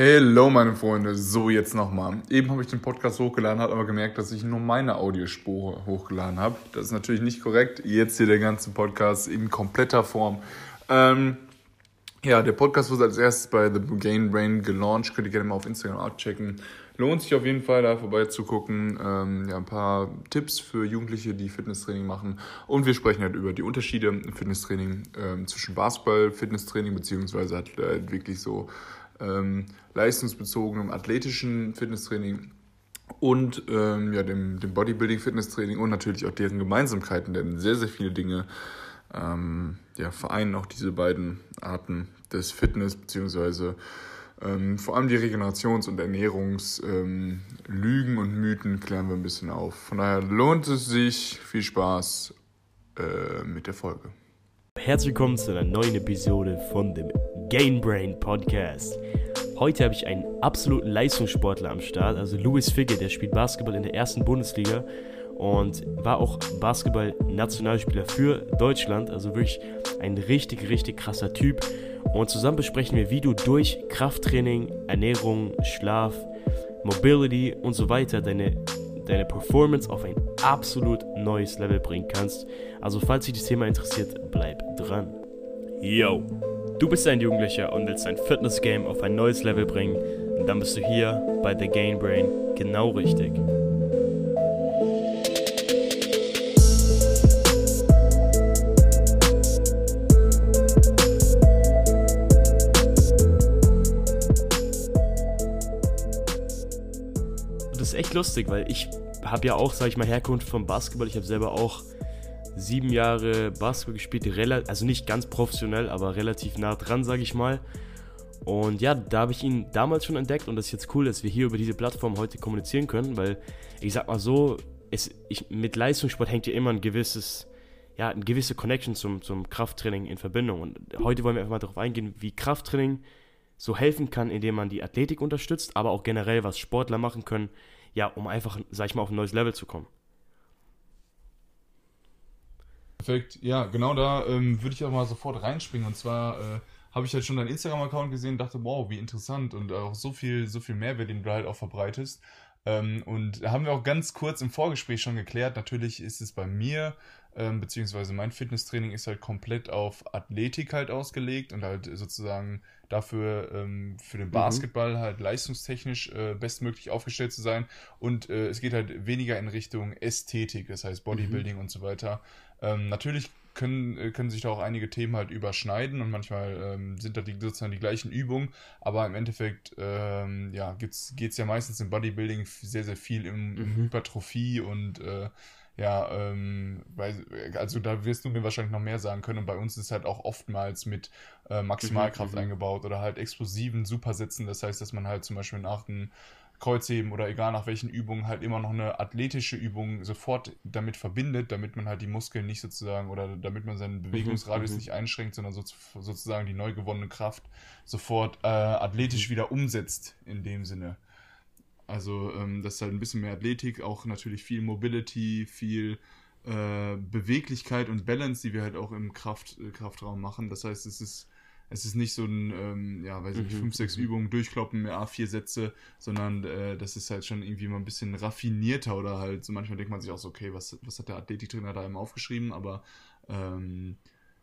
Hello, meine Freunde. So, jetzt nochmal. Eben habe ich den Podcast hochgeladen, habe aber gemerkt, dass ich nur meine Audiospur hochgeladen habe. Das ist natürlich nicht korrekt. Jetzt hier der ganze Podcast in kompletter Form. Ähm, ja, der Podcast wurde als erstes bei The Gain Brain gelauncht. Könnt ihr gerne mal auf Instagram abchecken. Lohnt sich auf jeden Fall, da vorbeizugucken. Ähm, ja, ein paar Tipps für Jugendliche, die Fitnesstraining machen. Und wir sprechen halt über die Unterschiede im Fitnesstraining ähm, zwischen Basketball, Fitnesstraining, beziehungsweise halt, halt wirklich so ähm, leistungsbezogenem athletischen Fitnesstraining und ähm, ja, dem, dem Bodybuilding-Fitnesstraining und natürlich auch deren Gemeinsamkeiten, denn sehr, sehr viele Dinge ähm, ja, vereinen auch diese beiden Arten des Fitness, beziehungsweise ähm, vor allem die Regenerations- und Ernährungslügen ähm, und Mythen klären wir ein bisschen auf. Von daher lohnt es sich. Viel Spaß äh, mit der Folge. Herzlich willkommen zu einer neuen Episode von dem Gain Brain Podcast. Heute habe ich einen absoluten Leistungssportler am Start, also Louis Figge, der spielt Basketball in der ersten Bundesliga und war auch Basketball-Nationalspieler für Deutschland, also wirklich ein richtig, richtig krasser Typ. Und zusammen besprechen wir, wie du durch Krafttraining, Ernährung, Schlaf, Mobility und so weiter deine, deine Performance auf ein absolut neues Level bringen kannst. Also falls dich das Thema interessiert, bleib dran. Yo! Du bist ein Jugendlicher und willst dein Fitness-Game auf ein neues Level bringen, dann bist du hier bei The Gain Brain genau richtig. Das ist echt lustig, weil ich habe ja auch, sag ich mal, Herkunft vom Basketball. Ich habe selber auch sieben Jahre Basketball gespielt, also nicht ganz professionell, aber relativ nah dran, sage ich mal. Und ja, da habe ich ihn damals schon entdeckt und das ist jetzt cool, dass wir hier über diese Plattform heute kommunizieren können, weil ich sag mal so, es, ich, mit Leistungssport hängt ja immer ein gewisses, ja, eine gewisse Connection zum, zum Krafttraining in Verbindung. Und heute wollen wir einfach mal darauf eingehen, wie Krafttraining so helfen kann, indem man die Athletik unterstützt, aber auch generell, was Sportler machen können, ja, um einfach, sag ich mal, auf ein neues Level zu kommen. Perfekt, ja, genau da ähm, würde ich auch mal sofort reinspringen. Und zwar äh, habe ich halt schon deinen Instagram-Account gesehen und dachte, wow, wie interessant und auch so viel, so viel Mehrwert, den du halt auch verbreitest. Ähm, und da haben wir auch ganz kurz im Vorgespräch schon geklärt. Natürlich ist es bei mir, ähm, beziehungsweise mein Fitnesstraining ist halt komplett auf Athletik halt ausgelegt und halt sozusagen dafür ähm, für den mhm. Basketball mhm. halt leistungstechnisch äh, bestmöglich aufgestellt zu sein. Und äh, es geht halt weniger in Richtung Ästhetik, das heißt Bodybuilding mhm. und so weiter. Ähm, natürlich können, äh, können sich da auch einige Themen halt überschneiden und manchmal ähm, sind da die, sozusagen die gleichen Übungen, aber im Endeffekt ähm, ja, geht es ja meistens im Bodybuilding sehr, sehr viel im, mhm. Hypertrophie und äh, ja, ähm, weil, also da wirst du mir wahrscheinlich noch mehr sagen können. Und bei uns ist halt auch oftmals mit äh, Maximalkraft mhm, mhm. eingebaut oder halt explosiven Supersätzen. Das heißt, dass man halt zum Beispiel nach einem Kreuzheben oder egal nach welchen Übungen halt immer noch eine athletische Übung sofort damit verbindet, damit man halt die Muskeln nicht sozusagen oder damit man seinen mhm, Bewegungsradius mhm, nicht einschränkt, sondern so, sozusagen die neu gewonnene Kraft sofort äh, athletisch mhm. wieder umsetzt in dem Sinne. Also ähm, das ist halt ein bisschen mehr Athletik, auch natürlich viel Mobility, viel äh, Beweglichkeit und Balance, die wir halt auch im Kraft, äh, Kraftraum machen. Das heißt, es ist es ist nicht so ein, ähm, ja, weiß ich nicht, mhm. fünf, sechs mhm. Übungen durchkloppen, A4 Sätze, sondern äh, das ist halt schon irgendwie mal ein bisschen raffinierter oder halt so manchmal denkt man sich auch so, okay, was, was hat der Athletiktrainer da immer aufgeschrieben, aber ähm,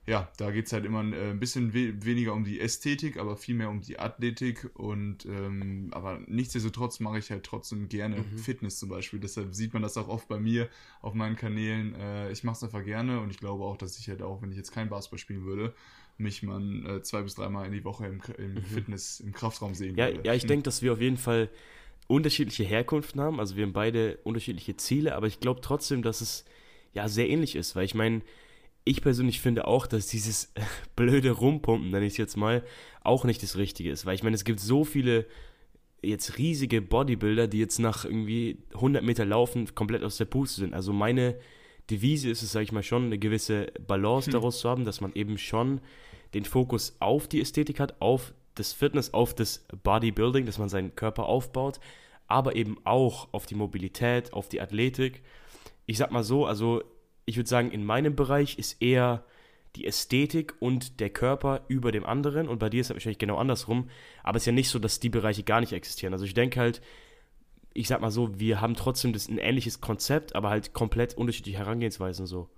ja, da geht es halt immer äh, ein bisschen we weniger um die Ästhetik, aber viel mehr um die Athletik und ähm, aber nichtsdestotrotz mache ich halt trotzdem gerne mhm. Fitness zum Beispiel. Deshalb sieht man das auch oft bei mir auf meinen Kanälen. Äh, ich mache es einfach gerne und ich glaube auch, dass ich halt auch, wenn ich jetzt kein Basketball spielen würde, mich man äh, zwei bis dreimal in die Woche im, im mhm. Fitness, im Kraftraum sehen ja, würde. Ja, ich hm. denke, dass wir auf jeden Fall unterschiedliche Herkunften haben. Also wir haben beide unterschiedliche Ziele, aber ich glaube trotzdem, dass es ja sehr ähnlich ist, weil ich meine, ich persönlich finde auch, dass dieses blöde Rumpumpen, nenne ich es jetzt mal, auch nicht das Richtige ist. Weil ich meine, es gibt so viele jetzt riesige Bodybuilder, die jetzt nach irgendwie 100 Meter Laufen komplett aus der Puste sind. Also meine Devise ist es, sage ich mal, schon eine gewisse Balance hm. daraus zu haben, dass man eben schon den Fokus auf die Ästhetik hat, auf das Fitness, auf das Bodybuilding, dass man seinen Körper aufbaut, aber eben auch auf die Mobilität, auf die Athletik. Ich sag mal so, also ich würde sagen, in meinem Bereich ist eher die Ästhetik und der Körper über dem anderen und bei dir ist es wahrscheinlich genau andersrum, aber es ist ja nicht so, dass die Bereiche gar nicht existieren. Also ich denke halt, ich sag mal so, wir haben trotzdem das, ein ähnliches Konzept, aber halt komplett unterschiedliche Herangehensweisen so.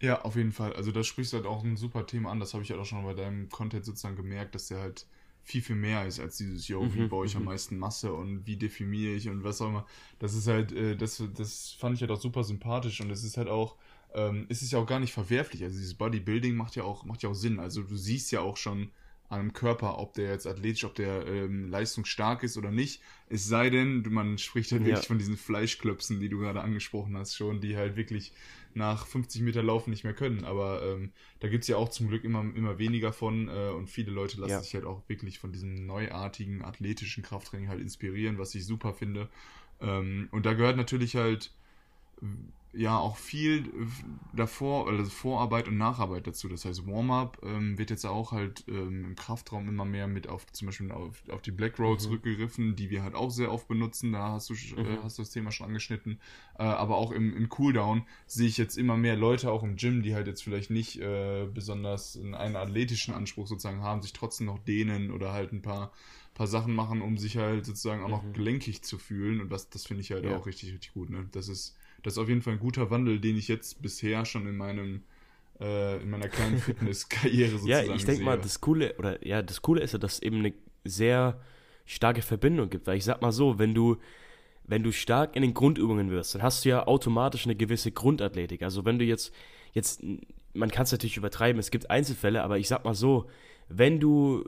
Ja, auf jeden Fall. Also das sprichst halt auch ein super Thema an. Das habe ich halt auch schon bei deinem Content sozusagen gemerkt, dass der halt viel, viel mehr ist als dieses, yo, wie mhm, baue ich am mhm. meisten Masse und wie definiere ich und was auch immer. Das ist halt, äh, das, das fand ich halt auch super sympathisch und es ist halt auch, ähm, es ist ja auch gar nicht verwerflich. Also dieses Bodybuilding macht ja auch, macht ja auch Sinn. Also du siehst ja auch schon an einem Körper, ob der jetzt athletisch, ob der ähm, leistungsstark ist oder nicht. Es sei denn, man spricht halt ja. wirklich von diesen Fleischklöpsen, die du gerade angesprochen hast, schon, die halt wirklich nach 50 Meter Laufen nicht mehr können. Aber ähm, da gibt es ja auch zum Glück immer, immer weniger von äh, und viele Leute lassen ja. sich halt auch wirklich von diesem neuartigen athletischen Krafttraining halt inspirieren, was ich super finde. Ähm, und da gehört natürlich halt ja auch viel davor, also Vorarbeit und Nacharbeit dazu. Das heißt, Warm-up ähm, wird jetzt auch halt ähm, im Kraftraum immer mehr mit auf zum Beispiel auf, auf die Black Roads mhm. rückgegriffen, die wir halt auch sehr oft benutzen. Da hast du, äh, mhm. äh, hast du das Thema schon angeschnitten. Äh, aber auch im, im Cooldown sehe ich jetzt immer mehr Leute auch im Gym, die halt jetzt vielleicht nicht äh, besonders einen athletischen Anspruch sozusagen haben, sich trotzdem noch dehnen oder halt ein paar paar Sachen machen, um sich halt sozusagen auch noch mhm. gelenkig zu fühlen. Und das, das finde ich halt ja. auch richtig, richtig gut. Ne? Das ist das ist auf jeden Fall ein guter Wandel, den ich jetzt bisher schon in meinem äh, in meiner kleinen Fitnesskarriere sozusagen Ja, ich denke mal, das Coole, oder ja, das Coole ist ja, dass es eben eine sehr starke Verbindung gibt. Weil ich sag mal so, wenn du, wenn du stark in den Grundübungen wirst, dann hast du ja automatisch eine gewisse Grundathletik. Also wenn du jetzt, jetzt, man kann es natürlich übertreiben, es gibt Einzelfälle, aber ich sag mal so, wenn du,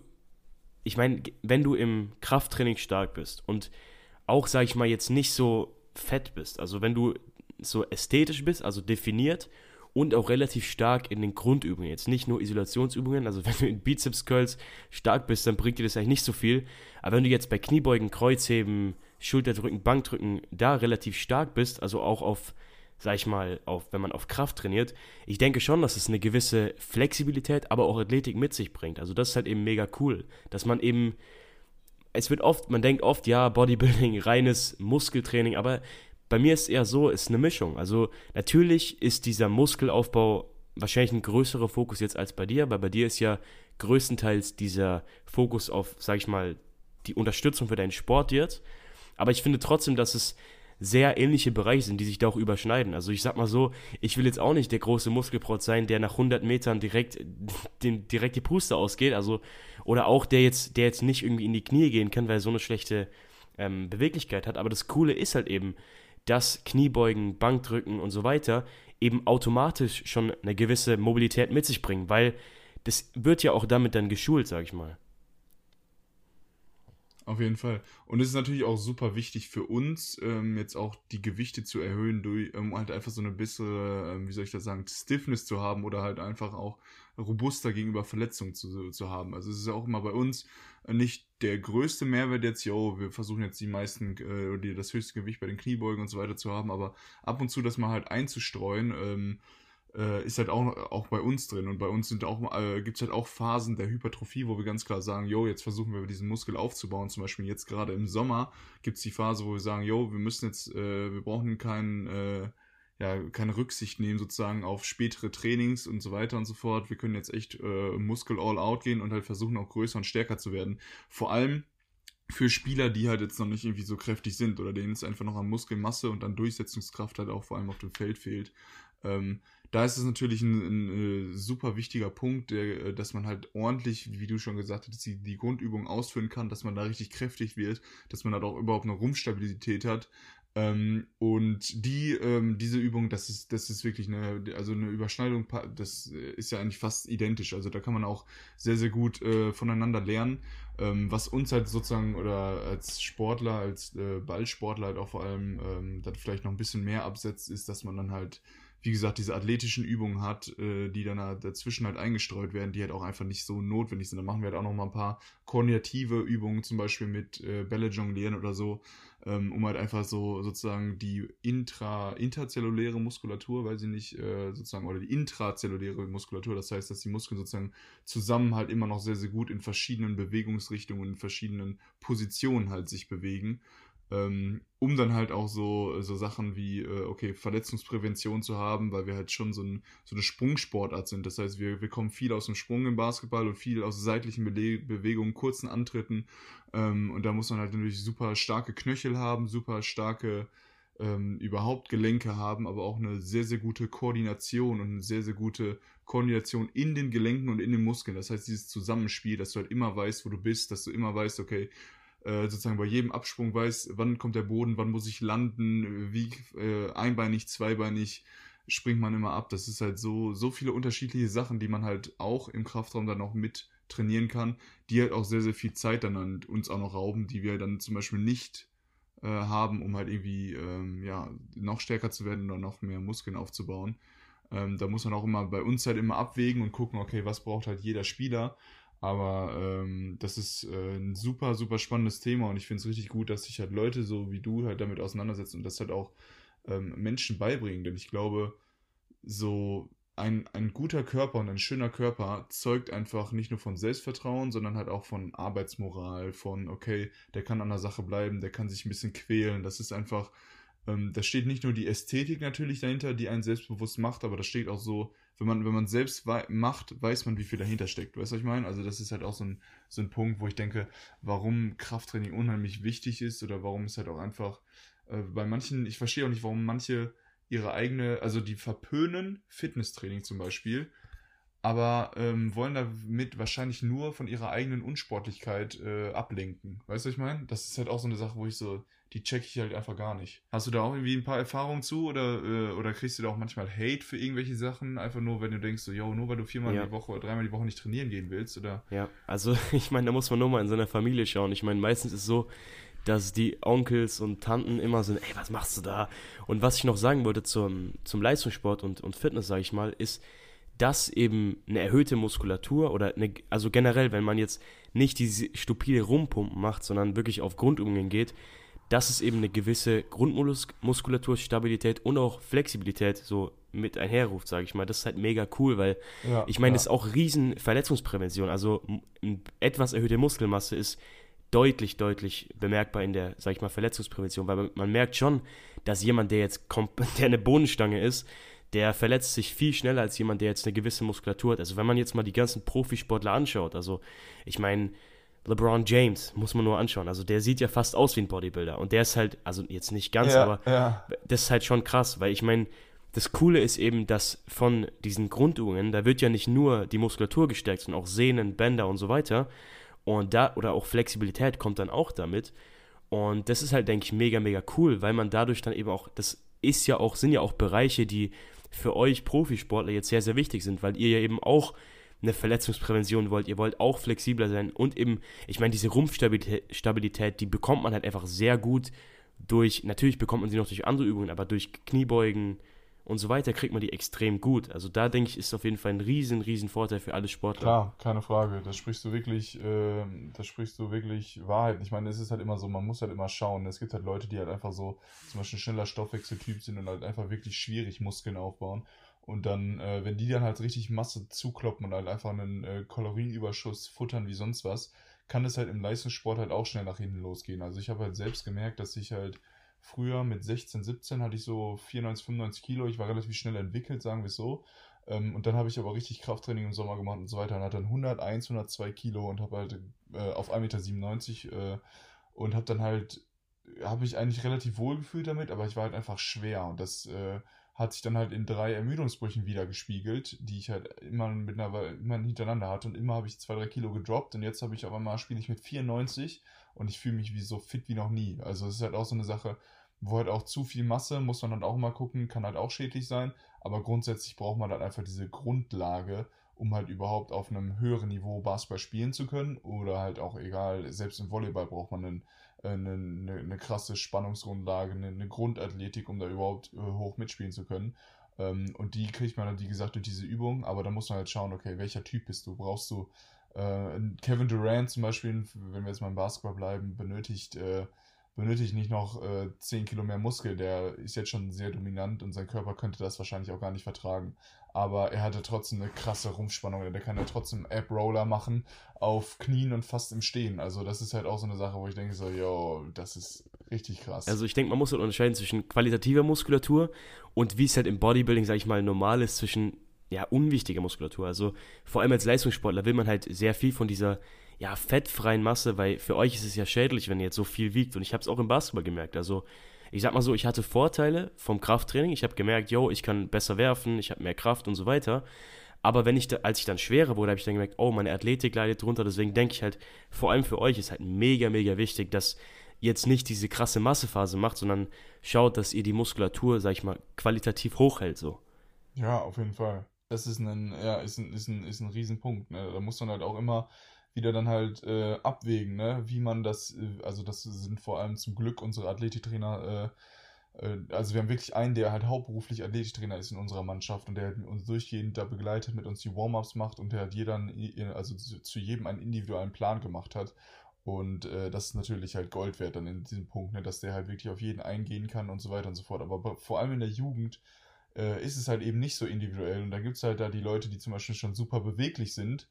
ich meine, wenn du im Krafttraining stark bist und auch, sag ich mal, jetzt nicht so fett bist, also wenn du so ästhetisch bist, also definiert und auch relativ stark in den Grundübungen. Jetzt nicht nur Isolationsübungen, also wenn du in Bizeps Curls stark bist, dann bringt dir das eigentlich nicht so viel. Aber wenn du jetzt bei Kniebeugen, Kreuzheben, Schulterdrücken, Bankdrücken da relativ stark bist, also auch auf, sag ich mal, auf, wenn man auf Kraft trainiert, ich denke schon, dass es eine gewisse Flexibilität, aber auch Athletik mit sich bringt. Also das ist halt eben mega cool, dass man eben es wird oft, man denkt oft, ja, Bodybuilding, reines Muskeltraining, aber bei mir ist es eher so, ist eine Mischung. Also natürlich ist dieser Muskelaufbau wahrscheinlich ein größerer Fokus jetzt als bei dir, weil bei dir ist ja größtenteils dieser Fokus auf, sag ich mal, die Unterstützung für deinen Sport jetzt. Aber ich finde trotzdem, dass es sehr ähnliche Bereiche sind, die sich da auch überschneiden. Also ich sag mal so, ich will jetzt auch nicht der große Muskelprotz sein, der nach 100 Metern direkt, den, direkt die Puste ausgeht. Also, oder auch der jetzt, der jetzt nicht irgendwie in die Knie gehen kann, weil er so eine schlechte ähm, Beweglichkeit hat. Aber das Coole ist halt eben, dass Kniebeugen, Bankdrücken und so weiter eben automatisch schon eine gewisse Mobilität mit sich bringen, weil das wird ja auch damit dann geschult, sag ich mal. Auf jeden Fall. Und es ist natürlich auch super wichtig für uns, ähm, jetzt auch die Gewichte zu erhöhen, durch, um halt einfach so eine bessere, ähm, wie soll ich das sagen, Stiffness zu haben oder halt einfach auch robuster gegenüber Verletzungen zu, zu haben. Also es ist ja auch immer bei uns nicht der größte Mehrwert jetzt, yo, wir versuchen jetzt die meisten, äh, die, das höchste Gewicht bei den Kniebeugen und so weiter zu haben, aber ab und zu das mal halt einzustreuen, ähm, äh, ist halt auch, auch bei uns drin. Und bei uns äh, gibt es halt auch Phasen der Hypertrophie, wo wir ganz klar sagen, yo, jetzt versuchen wir diesen Muskel aufzubauen. Zum Beispiel jetzt gerade im Sommer gibt es die Phase, wo wir sagen, yo, wir müssen jetzt, äh, wir brauchen keinen äh, ja, keine Rücksicht nehmen sozusagen auf spätere Trainings und so weiter und so fort. Wir können jetzt echt äh, Muskel all out gehen und halt versuchen auch größer und stärker zu werden. Vor allem für Spieler, die halt jetzt noch nicht irgendwie so kräftig sind oder denen es einfach noch an Muskelmasse und an Durchsetzungskraft halt auch vor allem auf dem Feld fehlt. Ähm, da ist es natürlich ein, ein, äh, super wichtiger Punkt, äh, dass man halt ordentlich, wie du schon gesagt hast, die, die Grundübung ausführen kann, dass man da richtig kräftig wird, dass man halt auch überhaupt eine Rumpfstabilität hat, ähm, und die, ähm, diese Übung, das ist, das ist wirklich eine, also eine Überschneidung, das ist ja eigentlich fast identisch. Also da kann man auch sehr, sehr gut äh, voneinander lernen. Ähm, was uns halt sozusagen oder als Sportler, als äh, Ballsportler halt auch vor allem dann vielleicht noch ein bisschen mehr absetzt, ist, dass man dann halt wie gesagt, diese athletischen Übungen hat, äh, die dann dazwischen halt eingestreut werden, die halt auch einfach nicht so notwendig sind. Da machen wir halt auch noch mal ein paar koordinative Übungen, zum Beispiel mit äh, Bälle jonglieren oder so, ähm, um halt einfach so sozusagen die intra, interzelluläre Muskulatur, weil sie nicht äh, sozusagen, oder die intrazelluläre Muskulatur, das heißt, dass die Muskeln sozusagen zusammen halt immer noch sehr, sehr gut in verschiedenen Bewegungsrichtungen, in verschiedenen Positionen halt sich bewegen ähm, um dann halt auch so, so Sachen wie, äh, okay, Verletzungsprävention zu haben, weil wir halt schon so, ein, so eine Sprungsportart sind. Das heißt, wir, wir kommen viel aus dem Sprung im Basketball und viel aus seitlichen Be Bewegungen, kurzen Antritten. Ähm, und da muss man halt natürlich super starke Knöchel haben, super starke ähm, überhaupt Gelenke haben, aber auch eine sehr, sehr gute Koordination und eine sehr, sehr gute Koordination in den Gelenken und in den Muskeln. Das heißt, dieses Zusammenspiel, dass du halt immer weißt, wo du bist, dass du immer weißt, okay, äh, sozusagen bei jedem Absprung weiß, wann kommt der Boden, wann muss ich landen, wie äh, einbeinig, zweibeinig springt man immer ab. Das ist halt so, so viele unterschiedliche Sachen, die man halt auch im Kraftraum dann auch mit trainieren kann, die halt auch sehr, sehr viel Zeit dann an uns auch noch rauben, die wir dann zum Beispiel nicht äh, haben, um halt irgendwie ähm, ja, noch stärker zu werden oder noch mehr Muskeln aufzubauen. Ähm, da muss man auch immer bei uns halt immer abwägen und gucken, okay, was braucht halt jeder Spieler. Aber ähm, das ist äh, ein super, super spannendes Thema und ich finde es richtig gut, dass sich halt Leute so wie du halt damit auseinandersetzen und das halt auch ähm, Menschen beibringen. Denn ich glaube, so ein, ein guter Körper und ein schöner Körper zeugt einfach nicht nur von Selbstvertrauen, sondern halt auch von Arbeitsmoral, von, okay, der kann an der Sache bleiben, der kann sich ein bisschen quälen. Das ist einfach, ähm, da steht nicht nur die Ästhetik natürlich dahinter, die einen selbstbewusst macht, aber da steht auch so, wenn man, wenn man selbst macht, weiß man, wie viel dahinter steckt. Weißt du, was ich meine? Also, das ist halt auch so ein, so ein Punkt, wo ich denke, warum Krafttraining unheimlich wichtig ist oder warum es halt auch einfach äh, bei manchen, ich verstehe auch nicht, warum manche ihre eigene, also die verpönen Fitnesstraining zum Beispiel, aber ähm, wollen damit wahrscheinlich nur von ihrer eigenen Unsportlichkeit äh, ablenken. Weißt du, was ich meine? Das ist halt auch so eine Sache, wo ich so, die check ich halt einfach gar nicht. Hast du da auch irgendwie ein paar Erfahrungen zu oder, äh, oder kriegst du da auch manchmal Hate für irgendwelche Sachen? Einfach nur, wenn du denkst, so, yo, nur weil du viermal ja. die Woche oder dreimal die Woche nicht trainieren gehen willst, oder? Ja, also ich meine, da muss man nur mal in seiner Familie schauen. Ich meine, meistens ist es so, dass die Onkels und Tanten immer sind, ey, was machst du da? Und was ich noch sagen wollte zum, zum Leistungssport und, und Fitness, sage ich mal, ist, dass eben eine erhöhte Muskulatur oder eine, also generell, wenn man jetzt nicht diese stupide Rumpumpen macht, sondern wirklich auf Grundübungen geht, dass es eben eine gewisse Grundmuskulaturstabilität und auch Flexibilität so mit einherruft, sage ich mal. Das ist halt mega cool, weil ja, ich meine, ja. das ist auch riesen Verletzungsprävention. Also etwas erhöhte Muskelmasse ist deutlich, deutlich bemerkbar in der, sag ich mal, Verletzungsprävention, weil man, merkt schon, dass jemand, der jetzt der eine Bodenstange ist, der verletzt sich viel schneller als jemand, der jetzt eine gewisse Muskulatur hat. Also wenn man jetzt mal die ganzen Profisportler anschaut, also ich meine, LeBron James muss man nur anschauen. Also der sieht ja fast aus wie ein Bodybuilder. Und der ist halt, also jetzt nicht ganz, ja, aber ja. das ist halt schon krass, weil ich meine, das Coole ist eben, dass von diesen Grundübungen, da wird ja nicht nur die Muskulatur gestärkt, sondern auch Sehnen, Bänder und so weiter. Und da, oder auch Flexibilität kommt dann auch damit. Und das ist halt, denke ich, mega, mega cool, weil man dadurch dann eben auch, das ist ja auch, sind ja auch Bereiche, die für euch Profisportler jetzt sehr, sehr wichtig sind, weil ihr ja eben auch eine Verletzungsprävention wollt, ihr wollt auch flexibler sein und eben, ich meine, diese Rumpfstabilität, die bekommt man halt einfach sehr gut durch, natürlich bekommt man sie noch durch andere Übungen, aber durch Kniebeugen, und so weiter kriegt man die extrem gut. Also da denke ich, ist auf jeden Fall ein riesen, riesen Vorteil für alle Sportler. Klar, keine Frage. Da sprichst du wirklich, äh, da sprichst du wirklich Wahrheit. Ich meine, es ist halt immer so, man muss halt immer schauen. Es gibt halt Leute, die halt einfach so zum Beispiel schneller Stoffwechseltyp sind und halt einfach wirklich schwierig Muskeln aufbauen. Und dann, äh, wenn die dann halt richtig Masse zukloppen und halt einfach einen äh, Kalorienüberschuss futtern wie sonst was, kann es halt im Leistungssport halt auch schnell nach hinten losgehen. Also ich habe halt selbst gemerkt, dass ich halt Früher mit 16, 17 hatte ich so 94, 95 Kilo. Ich war relativ schnell entwickelt, sagen wir es so. Ähm, und dann habe ich aber richtig Krafttraining im Sommer gemacht und so weiter und hatte dann 101, 102 Kilo und habe halt äh, auf 1,97 Meter äh, und habe dann halt, habe ich eigentlich relativ wohl gefühlt damit, aber ich war halt einfach schwer und das äh, hat sich dann halt in drei Ermüdungsbrüchen wieder gespiegelt, die ich halt immer mit einer, immer hintereinander hatte. Und immer habe ich zwei, drei Kilo gedroppt und jetzt habe ich auf einmal spiele ich mit 94 und ich fühle mich wie so fit wie noch nie. Also es ist halt auch so eine Sache, wo halt auch zu viel Masse, muss man dann auch mal gucken, kann halt auch schädlich sein, aber grundsätzlich braucht man halt einfach diese Grundlage, um halt überhaupt auf einem höheren Niveau Basketball spielen zu können. Oder halt auch egal, selbst im Volleyball braucht man einen, eine, eine, eine krasse Spannungsgrundlage, eine, eine, Grundathletik, um da überhaupt äh, hoch mitspielen zu können. Ähm, und die kriegt man dann, wie gesagt, durch diese Übung, aber da muss man halt schauen, okay, welcher Typ bist du? Brauchst du äh, Kevin Durant zum Beispiel, wenn wir jetzt mal im Basketball bleiben, benötigt benötigt nicht noch äh, 10 Kilo mehr Muskel. Der ist jetzt schon sehr dominant und sein Körper könnte das wahrscheinlich auch gar nicht vertragen. Aber er hatte trotzdem eine krasse Rumpfspannung. Der kann ja trotzdem Ab-Roller machen auf Knien und fast im Stehen. Also das ist halt auch so eine Sache, wo ich denke so, yo, das ist richtig krass. Also ich denke, man muss halt unterscheiden zwischen qualitativer Muskulatur und wie es halt im Bodybuilding, sag ich mal, normal ist, zwischen ja, unwichtiger Muskulatur. Also vor allem als Leistungssportler will man halt sehr viel von dieser ja, fettfreien Masse, weil für euch ist es ja schädlich, wenn ihr jetzt so viel wiegt. Und ich habe es auch im Basketball gemerkt. Also, ich sag mal so, ich hatte Vorteile vom Krafttraining. Ich habe gemerkt, yo, ich kann besser werfen, ich habe mehr Kraft und so weiter. Aber wenn ich da, als ich dann schwerer wurde, habe ich dann gemerkt, oh, meine Athletik leidet drunter. Deswegen denke ich halt, vor allem für euch ist halt mega, mega wichtig, dass ihr jetzt nicht diese krasse Massephase macht, sondern schaut, dass ihr die Muskulatur, sag ich mal, qualitativ hochhält. So. Ja, auf jeden Fall. Das ist ein, ja, ist ein, ist ein, ist ein Riesenpunkt. Ne? Da muss man halt auch immer wieder dann halt äh, abwägen, ne? wie man das, äh, also das sind vor allem zum Glück unsere Athletiktrainer, äh, äh, also wir haben wirklich einen, der halt hauptberuflich Athletiktrainer ist in unserer Mannschaft und der uns durchgehend da begleitet, mit uns die Warm-Ups macht und der hat jeder, also zu, jedem einen individuellen Plan gemacht hat. Und äh, das ist natürlich halt Gold wert dann in diesem Punkt, ne, dass der halt wirklich auf jeden eingehen kann und so weiter und so fort. Aber vor allem in der Jugend äh, ist es halt eben nicht so individuell. Und da gibt es halt da die Leute, die zum Beispiel schon super beweglich sind,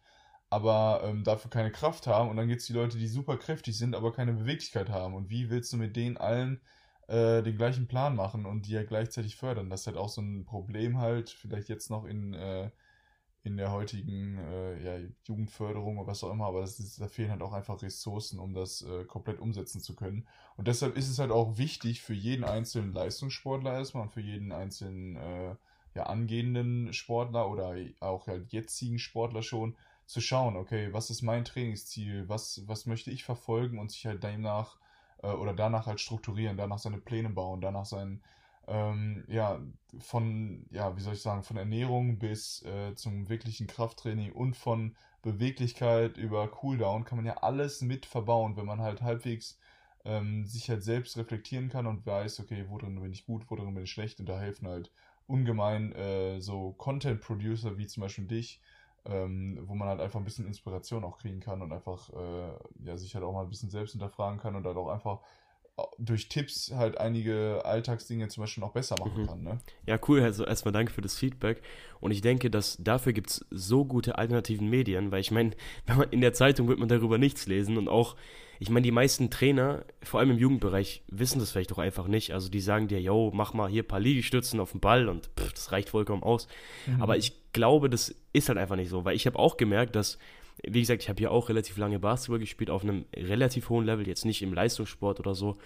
aber ähm, dafür keine Kraft haben. Und dann gibt es die Leute, die super kräftig sind, aber keine Beweglichkeit haben. Und wie willst du mit denen allen äh, den gleichen Plan machen und die ja gleichzeitig fördern? Das ist halt auch so ein Problem halt, vielleicht jetzt noch in, äh, in der heutigen äh, ja, Jugendförderung oder was auch immer, aber ist, da fehlen halt auch einfach Ressourcen, um das äh, komplett umsetzen zu können. Und deshalb ist es halt auch wichtig für jeden einzelnen Leistungssportler erstmal und für jeden einzelnen äh, ja, angehenden Sportler oder auch halt jetzigen Sportler schon, zu schauen, okay, was ist mein Trainingsziel, was, was möchte ich verfolgen und sich halt danach äh, oder danach halt strukturieren, danach seine Pläne bauen, danach sein, ähm, ja, von, ja, wie soll ich sagen, von Ernährung bis äh, zum wirklichen Krafttraining und von Beweglichkeit über Cooldown kann man ja alles mit verbauen, wenn man halt halbwegs ähm, sich halt selbst reflektieren kann und weiß, okay, wo drin bin ich gut, wo drin bin ich schlecht. Und da helfen halt ungemein äh, so Content-Producer wie zum Beispiel dich, ähm, wo man halt einfach ein bisschen Inspiration auch kriegen kann und einfach äh, ja, sich halt auch mal ein bisschen selbst hinterfragen kann und halt auch einfach äh, durch Tipps halt einige Alltagsdinge zum Beispiel noch besser machen mhm. kann. Ne? Ja, cool. Also erstmal danke für das Feedback. Und ich denke, dass dafür gibt es so gute alternativen Medien, weil ich meine, wenn man in der Zeitung wird man darüber nichts lesen und auch ich meine, die meisten Trainer, vor allem im Jugendbereich, wissen das vielleicht auch einfach nicht. Also die sagen dir, yo, mach mal hier ein paar Liegestützen auf den Ball und pff, das reicht vollkommen aus. Mhm. Aber ich glaube, das ist halt einfach nicht so, weil ich habe auch gemerkt, dass, wie gesagt, ich habe hier auch relativ lange Basketball gespielt, auf einem relativ hohen Level, jetzt nicht im Leistungssport oder so.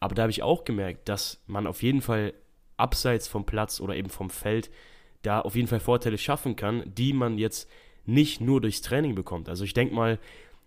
Aber da habe ich auch gemerkt, dass man auf jeden Fall abseits vom Platz oder eben vom Feld da auf jeden Fall Vorteile schaffen kann, die man jetzt nicht nur durchs Training bekommt. Also ich denke mal,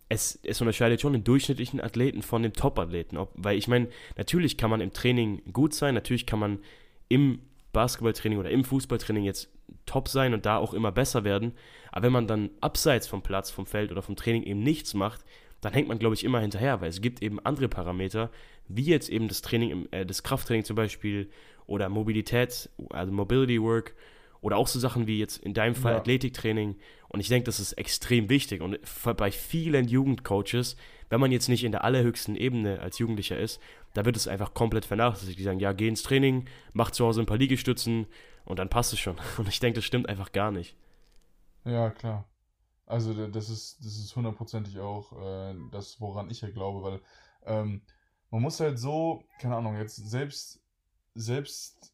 es, es unterscheidet schon den durchschnittlichen Athleten von den Top-Athleten. Weil ich meine, natürlich kann man im Training gut sein, natürlich kann man im Basketballtraining oder im Fußballtraining jetzt top sein und da auch immer besser werden. Aber wenn man dann abseits vom Platz, vom Feld oder vom Training eben nichts macht, dann hängt man, glaube ich, immer hinterher, weil es gibt eben andere Parameter, wie jetzt eben das Training, äh, das Krafttraining zum Beispiel oder Mobilität, also Mobility Work oder auch so Sachen wie jetzt in deinem Fall ja. Athletiktraining. Und ich denke, das ist extrem wichtig. Und bei vielen Jugendcoaches, wenn man jetzt nicht in der allerhöchsten Ebene als Jugendlicher ist, da wird es einfach komplett vernachlässigt. Die sagen, ja, geh ins Training, mach zu Hause ein paar Liegestützen und dann passt es schon. Und ich denke, das stimmt einfach gar nicht. Ja, klar. Also das ist, das ist hundertprozentig auch äh, das, woran ich ja glaube, weil ähm, man muss halt so, keine Ahnung, jetzt selbst, selbst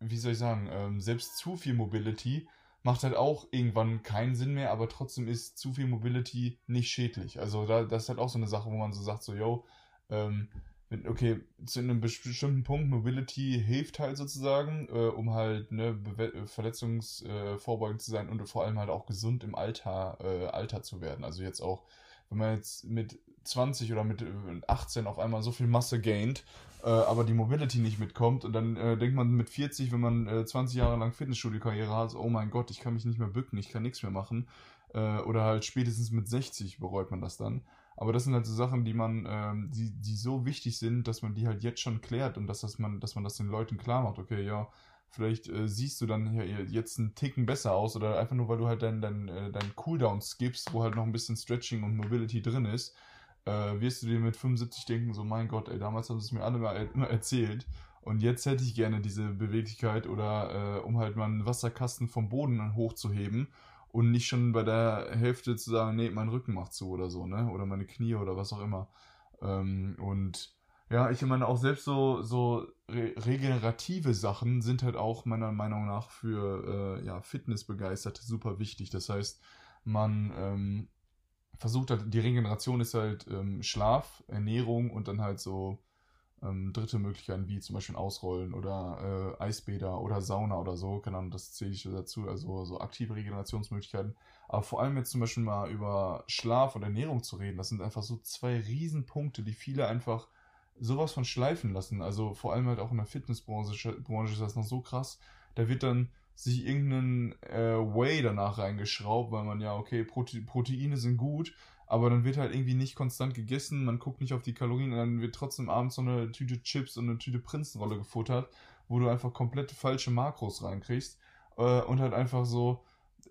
wie soll ich sagen, ähm, selbst zu viel Mobility macht halt auch irgendwann keinen Sinn mehr, aber trotzdem ist zu viel Mobility nicht schädlich. Also da, das ist halt auch so eine Sache, wo man so sagt, so, yo, ähm, okay, zu einem bestimmten Punkt, Mobility hilft halt sozusagen, äh, um halt ne, Be verletzungsvorbeugend äh, zu sein und vor allem halt auch gesund im Alter, äh, Alter zu werden. Also jetzt auch, wenn man jetzt mit 20 oder mit 18 auf einmal so viel Masse gaint, äh, aber die Mobility nicht mitkommt und dann äh, denkt man mit 40, wenn man äh, 20 Jahre lang Fitnessstudio-Karriere hat, oh mein Gott, ich kann mich nicht mehr bücken, ich kann nichts mehr machen. Äh, oder halt spätestens mit 60 bereut man das dann. Aber das sind halt so Sachen, die man, ähm, die, die so wichtig sind, dass man die halt jetzt schon klärt und dass, dass, man, dass man das den Leuten klar macht. Okay, ja, vielleicht äh, siehst du dann ja, jetzt einen Ticken besser aus oder einfach nur, weil du halt deinen dein, dein Cooldown skippst, wo halt noch ein bisschen Stretching und Mobility drin ist äh, wirst du dir mit 75 denken, so mein Gott, ey, damals haben sie es mir alle mal immer erzählt. Und jetzt hätte ich gerne diese Beweglichkeit oder äh, um halt mal einen Wasserkasten vom Boden hochzuheben und nicht schon bei der Hälfte zu sagen, nee, mein Rücken macht zu oder so, ne? Oder meine Knie oder was auch immer. Ähm, und ja, ich meine auch selbst so, so re regenerative Sachen sind halt auch meiner Meinung nach für äh, ja, Fitnessbegeisterte super wichtig. Das heißt, man ähm, versucht halt, die Regeneration ist halt ähm, Schlaf, Ernährung und dann halt so ähm, dritte Möglichkeiten wie zum Beispiel Ausrollen oder äh, Eisbäder oder Sauna oder so, keine Ahnung, das zähle ich dazu, also so aktive Regenerationsmöglichkeiten. Aber vor allem jetzt zum Beispiel mal über Schlaf und Ernährung zu reden, das sind einfach so zwei Riesenpunkte, die viele einfach sowas von schleifen lassen. Also vor allem halt auch in der Fitnessbranche Branche ist das noch so krass. Da wird dann sich irgendeinen äh, Way danach reingeschraubt, weil man ja, okay, Prote Proteine sind gut, aber dann wird halt irgendwie nicht konstant gegessen, man guckt nicht auf die Kalorien und dann wird trotzdem abends so eine Tüte Chips und eine Tüte Prinzenrolle gefuttert, wo du einfach komplett falsche Makros reinkriegst äh, und halt einfach so,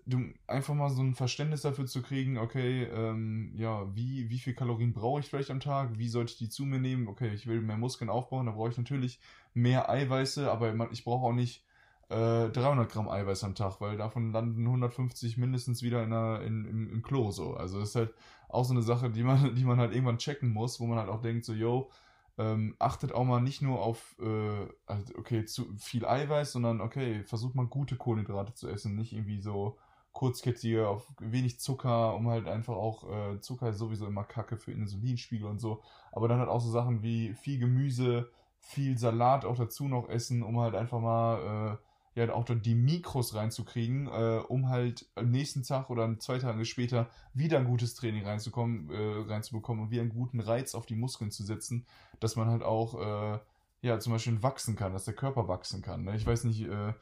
du einfach mal so ein Verständnis dafür zu kriegen, okay, ähm, ja, wie, wie viel Kalorien brauche ich vielleicht am Tag, wie sollte ich die zu mir nehmen, okay, ich will mehr Muskeln aufbauen, da brauche ich natürlich mehr Eiweiße, aber ich brauche auch nicht äh, 300 Gramm Eiweiß am Tag, weil davon landen 150 mindestens wieder in der, in, im, im Klo so. Also das ist halt auch so eine Sache, die man, die man halt irgendwann checken muss, wo man halt auch denkt, so, yo, ähm, achtet auch mal nicht nur auf, äh, also, okay, zu viel Eiweiß, sondern okay, versucht mal gute Kohlenhydrate zu essen, nicht irgendwie so kurzkettige, auf wenig Zucker, um halt einfach auch, äh, Zucker ist sowieso immer Kacke für Insulinspiegel und so, aber dann halt auch so Sachen wie viel Gemüse, viel Salat auch dazu noch essen, um halt einfach mal, äh, ja, auch dort die Mikros reinzukriegen, äh, um halt am nächsten Tag oder zwei Tage später wieder ein gutes Training reinzukommen, äh, reinzubekommen und wieder einen guten Reiz auf die Muskeln zu setzen, dass man halt auch, äh, ja, zum Beispiel wachsen kann, dass der Körper wachsen kann. Ne? Ich weiß nicht, äh,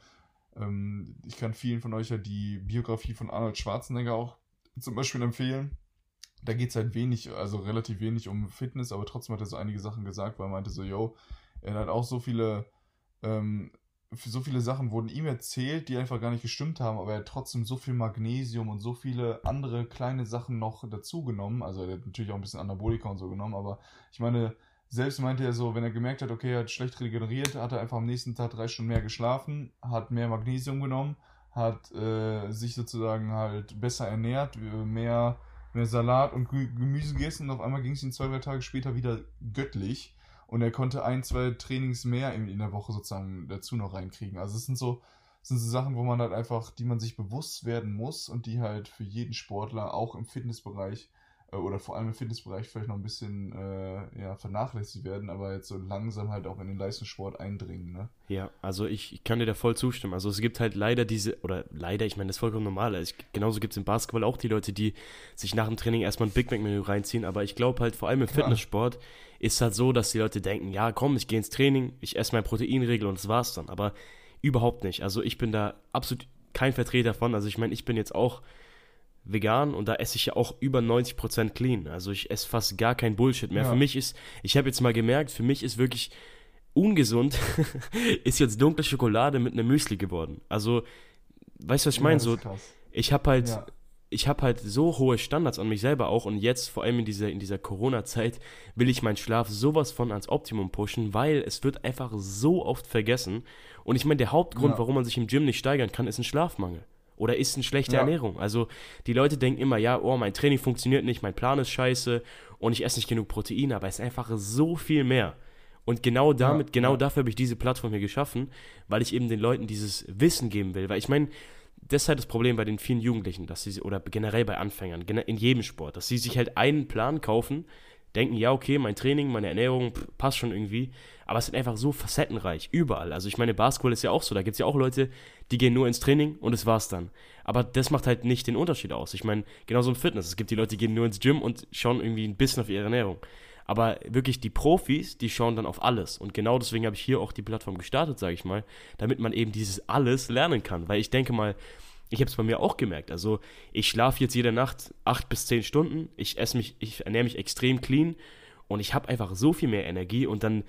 ähm, ich kann vielen von euch ja die Biografie von Arnold Schwarzenegger auch zum Beispiel empfehlen. Da geht es halt wenig, also relativ wenig um Fitness, aber trotzdem hat er so einige Sachen gesagt, weil er meinte so, yo, er hat auch so viele, ähm, so viele Sachen wurden ihm erzählt, die einfach gar nicht gestimmt haben, aber er hat trotzdem so viel Magnesium und so viele andere kleine Sachen noch dazu genommen. Also er hat natürlich auch ein bisschen Anabolika und so genommen, aber ich meine, selbst meinte er so, wenn er gemerkt hat, okay, er hat schlecht regeneriert, hat er einfach am nächsten Tag drei Stunden mehr geschlafen, hat mehr Magnesium genommen, hat äh, sich sozusagen halt besser ernährt, mehr, mehr Salat und Gemüse gegessen und auf einmal ging es ihm zwei, drei Tage später wieder göttlich und er konnte ein, zwei Trainings mehr in, in der Woche sozusagen dazu noch reinkriegen. Also es sind so, das sind so Sachen, wo man halt einfach, die man sich bewusst werden muss und die halt für jeden Sportler auch im Fitnessbereich äh, oder vor allem im Fitnessbereich vielleicht noch ein bisschen äh, ja, vernachlässigt werden, aber jetzt so langsam halt auch in den Leistungssport eindringen. Ne? Ja, also ich, ich kann dir da voll zustimmen. Also es gibt halt leider diese, oder leider, ich meine, das ist vollkommen normal. Ich, genauso gibt es im Basketball auch die Leute, die sich nach dem Training erstmal ein Big Mac-Menü reinziehen, aber ich glaube halt vor allem im Fitnesssport ja. Ist halt so, dass die Leute denken, ja komm, ich gehe ins Training, ich esse mein Proteinregel und das war's dann. Aber überhaupt nicht. Also ich bin da absolut kein Vertreter von. Also ich meine, ich bin jetzt auch vegan und da esse ich ja auch über 90% clean. Also ich esse fast gar kein Bullshit mehr. Ja. Für mich ist, ich habe jetzt mal gemerkt, für mich ist wirklich ungesund, ist jetzt dunkle Schokolade mit einem Müsli geworden. Also, weißt du, was ich meine? Ja, so, ich habe halt, ja. Ich habe halt so hohe Standards an mich selber auch und jetzt, vor allem in dieser, in dieser Corona-Zeit, will ich meinen Schlaf sowas von ans Optimum pushen, weil es wird einfach so oft vergessen. Und ich meine, der Hauptgrund, warum man sich im Gym nicht steigern kann, ist ein Schlafmangel oder ist eine schlechte ja. Ernährung. Also die Leute denken immer, ja, oh, mein Training funktioniert nicht, mein Plan ist scheiße und ich esse nicht genug Protein, aber es ist einfach so viel mehr. Und genau damit, ja, genau ja. dafür habe ich diese Plattform hier geschaffen, weil ich eben den Leuten dieses Wissen geben will. Weil ich meine, das ist halt das Problem bei den vielen Jugendlichen, dass sie, oder generell bei Anfängern, in jedem Sport, dass sie sich halt einen Plan kaufen, denken, ja, okay, mein Training, meine Ernährung pff, passt schon irgendwie, aber es ist einfach so facettenreich, überall. Also ich meine, Basketball ist ja auch so, da gibt es ja auch Leute, die gehen nur ins Training und es war's dann. Aber das macht halt nicht den Unterschied aus. Ich meine, genauso im Fitness. Es gibt die Leute, die gehen nur ins Gym und schauen irgendwie ein bisschen auf ihre Ernährung. Aber wirklich die Profis, die schauen dann auf alles. Und genau deswegen habe ich hier auch die Plattform gestartet, sage ich mal, damit man eben dieses alles lernen kann. Weil ich denke mal, ich habe es bei mir auch gemerkt. Also ich schlafe jetzt jede Nacht acht bis zehn Stunden. Ich esse mich, ich ernähre mich extrem clean und ich habe einfach so viel mehr Energie und dann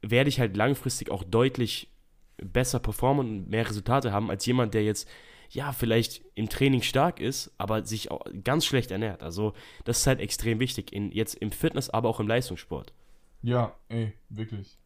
werde ich halt langfristig auch deutlich besser performen und mehr Resultate haben als jemand, der jetzt ja, vielleicht im Training stark ist, aber sich auch ganz schlecht ernährt. Also das ist halt extrem wichtig, in, jetzt im Fitness, aber auch im Leistungssport. Ja, ey, wirklich.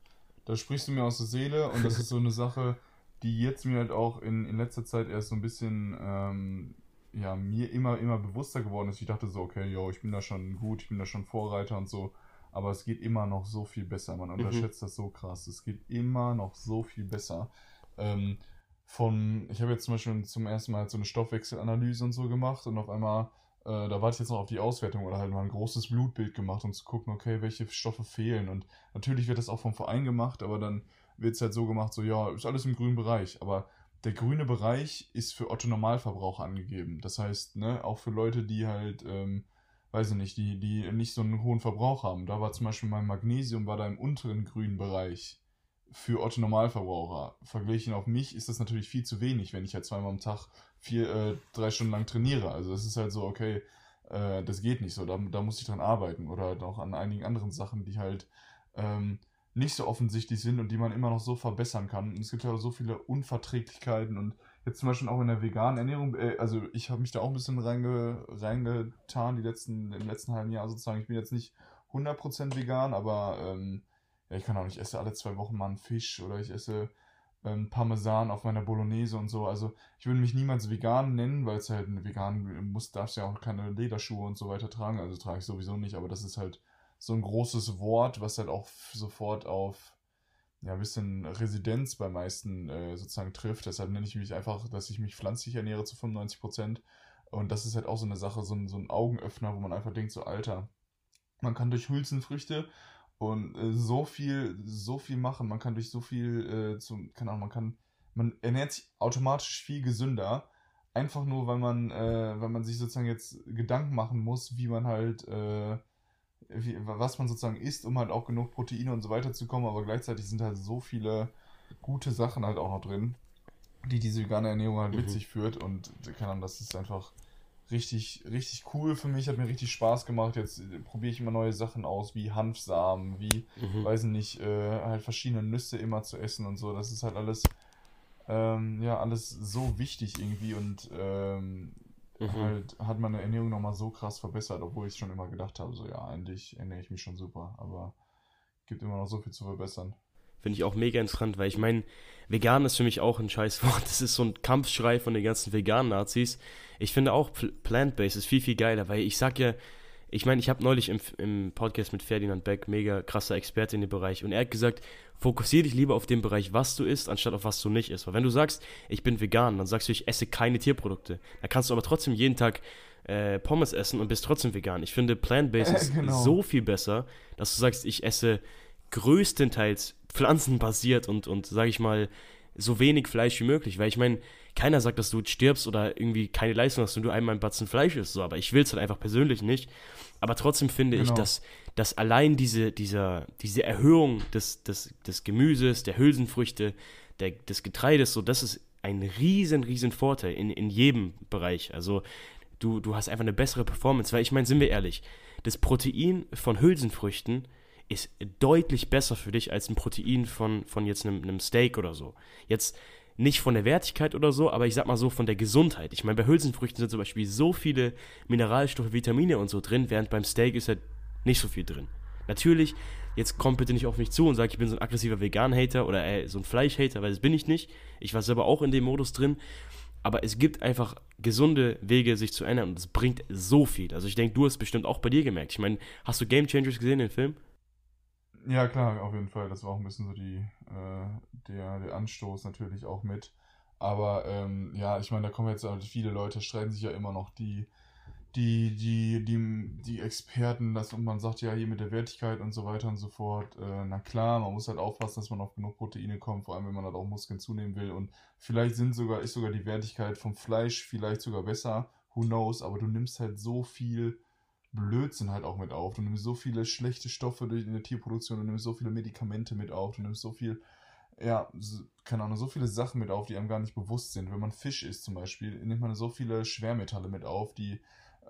Da sprichst du mir aus der Seele und das ist so eine Sache, die jetzt mir halt auch in, in letzter Zeit erst so ein bisschen, ähm, ja, mir immer, immer bewusster geworden ist. Ich dachte so, okay, yo, ich bin da schon gut, ich bin da schon Vorreiter und so. Aber es geht immer noch so viel besser. Man mhm. unterschätzt mhm. das so krass. Es geht immer noch so viel besser. Ähm, von, ich habe jetzt zum Beispiel zum ersten Mal so eine Stoffwechselanalyse und so gemacht und auf einmal, äh, da warte ich jetzt noch auf die Auswertung oder halt mal ein großes Blutbild gemacht, um zu gucken, okay, welche Stoffe fehlen. Und natürlich wird das auch vom Verein gemacht, aber dann wird es halt so gemacht, so ja, ist alles im grünen Bereich. Aber der grüne Bereich ist für Otto Normalverbraucher angegeben. Das heißt, ne, auch für Leute, die halt, ähm, weiß ich nicht, die, die nicht so einen hohen Verbrauch haben. Da war zum Beispiel mein Magnesium war da im unteren grünen Bereich für Otto Normalverbraucher. Verglichen auf mich ist das natürlich viel zu wenig, wenn ich halt zweimal am Tag vier, äh, drei Stunden lang trainiere. Also es ist halt so, okay, äh, das geht nicht so, da, da muss ich dran arbeiten. Oder halt auch an einigen anderen Sachen, die halt ähm, nicht so offensichtlich sind und die man immer noch so verbessern kann. Und es gibt ja so viele Unverträglichkeiten und jetzt zum Beispiel auch in der veganen Ernährung, äh, also ich habe mich da auch ein bisschen reinge, reingetan die letzten, im letzten halben Jahr sozusagen. Ich bin jetzt nicht 100% vegan, aber ähm, ja, ich kann auch nicht, ich esse alle zwei Wochen mal einen Fisch oder ich esse ähm, Parmesan auf meiner Bolognese und so. Also ich würde mich niemals vegan nennen, weil es halt ein vegan muss, darfst ja auch keine Lederschuhe und so weiter tragen. Also trage ich sowieso nicht, aber das ist halt so ein großes Wort, was halt auch sofort auf ja, ein bisschen Residenz bei meisten äh, sozusagen trifft. Deshalb nenne ich mich einfach, dass ich mich pflanzlich ernähre zu 95 Prozent. Und das ist halt auch so eine Sache, so ein, so ein Augenöffner, wo man einfach denkt, so Alter, man kann durch Hülsenfrüchte und äh, so viel, so viel machen. Man kann durch so viel, äh, zum, keine Ahnung, man kann, man ernährt sich automatisch viel gesünder. Einfach nur, weil man, äh, weil man sich sozusagen jetzt Gedanken machen muss, wie man halt, äh, wie, was man sozusagen isst, um halt auch genug Proteine und so weiter zu kommen. Aber gleichzeitig sind halt so viele gute Sachen halt auch noch drin, die diese vegane Ernährung halt mit mhm. sich führt. Und keine Ahnung, das ist einfach richtig, richtig cool für mich, hat mir richtig Spaß gemacht. Jetzt äh, probiere ich immer neue Sachen aus, wie Hanfsamen, wie, mhm. weiß nicht, äh, halt verschiedene Nüsse immer zu essen und so. Das ist halt alles, ähm, ja, alles so wichtig irgendwie und ähm, mhm. halt hat meine Ernährung nochmal so krass verbessert, obwohl ich schon immer gedacht habe, so ja, eigentlich ernähre ich mich schon super, aber gibt immer noch so viel zu verbessern. Finde ich auch mega interessant, weil ich meine, vegan ist für mich auch ein Scheißwort. Das ist so ein Kampfschrei von den ganzen veganen Nazis. Ich finde auch Plant-Based ist viel, viel geiler, weil ich sag ja, ich meine, ich habe neulich im, im Podcast mit Ferdinand Beck, mega krasser Experte in dem Bereich, und er hat gesagt, fokussiere dich lieber auf den Bereich, was du isst, anstatt auf was du nicht isst. Weil wenn du sagst, ich bin vegan, dann sagst du, ich esse keine Tierprodukte. Da kannst du aber trotzdem jeden Tag äh, Pommes essen und bist trotzdem vegan. Ich finde Plant-Based ist genau. so viel besser, dass du sagst, ich esse größtenteils pflanzenbasiert und, und sage ich mal, so wenig Fleisch wie möglich. Weil ich meine, keiner sagt, dass du stirbst oder irgendwie keine Leistung hast und du einmal ein Batzen Fleisch isst. So, aber ich will es halt einfach persönlich nicht. Aber trotzdem finde genau. ich, dass, dass allein diese, dieser, diese Erhöhung des, des, des Gemüses, der Hülsenfrüchte, der, des Getreides, so, das ist ein riesen, riesen Vorteil in, in jedem Bereich. Also du, du hast einfach eine bessere Performance. Weil ich meine, sind wir ehrlich, das Protein von Hülsenfrüchten ist deutlich besser für dich als ein Protein von, von jetzt einem, einem Steak oder so. Jetzt nicht von der Wertigkeit oder so, aber ich sag mal so von der Gesundheit. Ich meine, bei Hülsenfrüchten sind zum Beispiel so viele Mineralstoffe, Vitamine und so drin, während beim Steak ist halt nicht so viel drin. Natürlich, jetzt kommt bitte nicht auf mich zu und sag, ich bin so ein aggressiver Vegan-Hater oder äh, so ein Fleisch-Hater, weil das bin ich nicht. Ich war selber auch in dem Modus drin. Aber es gibt einfach gesunde Wege, sich zu ändern und es bringt so viel. Also ich denke, du hast bestimmt auch bei dir gemerkt. Ich meine, hast du Game Changers gesehen, den Film? Ja, klar, auf jeden Fall. Das war auch ein bisschen so die, äh, der, der Anstoß natürlich auch mit. Aber ähm, ja, ich meine, da kommen jetzt halt viele Leute, streiten sich ja immer noch die, die, die, die, die Experten, das, und man sagt ja hier mit der Wertigkeit und so weiter und so fort. Äh, na klar, man muss halt aufpassen, dass man auf genug Proteine kommt, vor allem wenn man halt auch Muskeln zunehmen will. Und vielleicht sind sogar, ist sogar die Wertigkeit vom Fleisch vielleicht sogar besser, who knows, aber du nimmst halt so viel Blödsinn halt auch mit auf. Du nimmst so viele schlechte Stoffe durch in der Tierproduktion, du nimmst so viele Medikamente mit auf, du nimmst so viel, ja, keine Ahnung, so viele Sachen mit auf, die einem gar nicht bewusst sind. Wenn man Fisch isst zum Beispiel, nimmt man so viele Schwermetalle mit auf, die,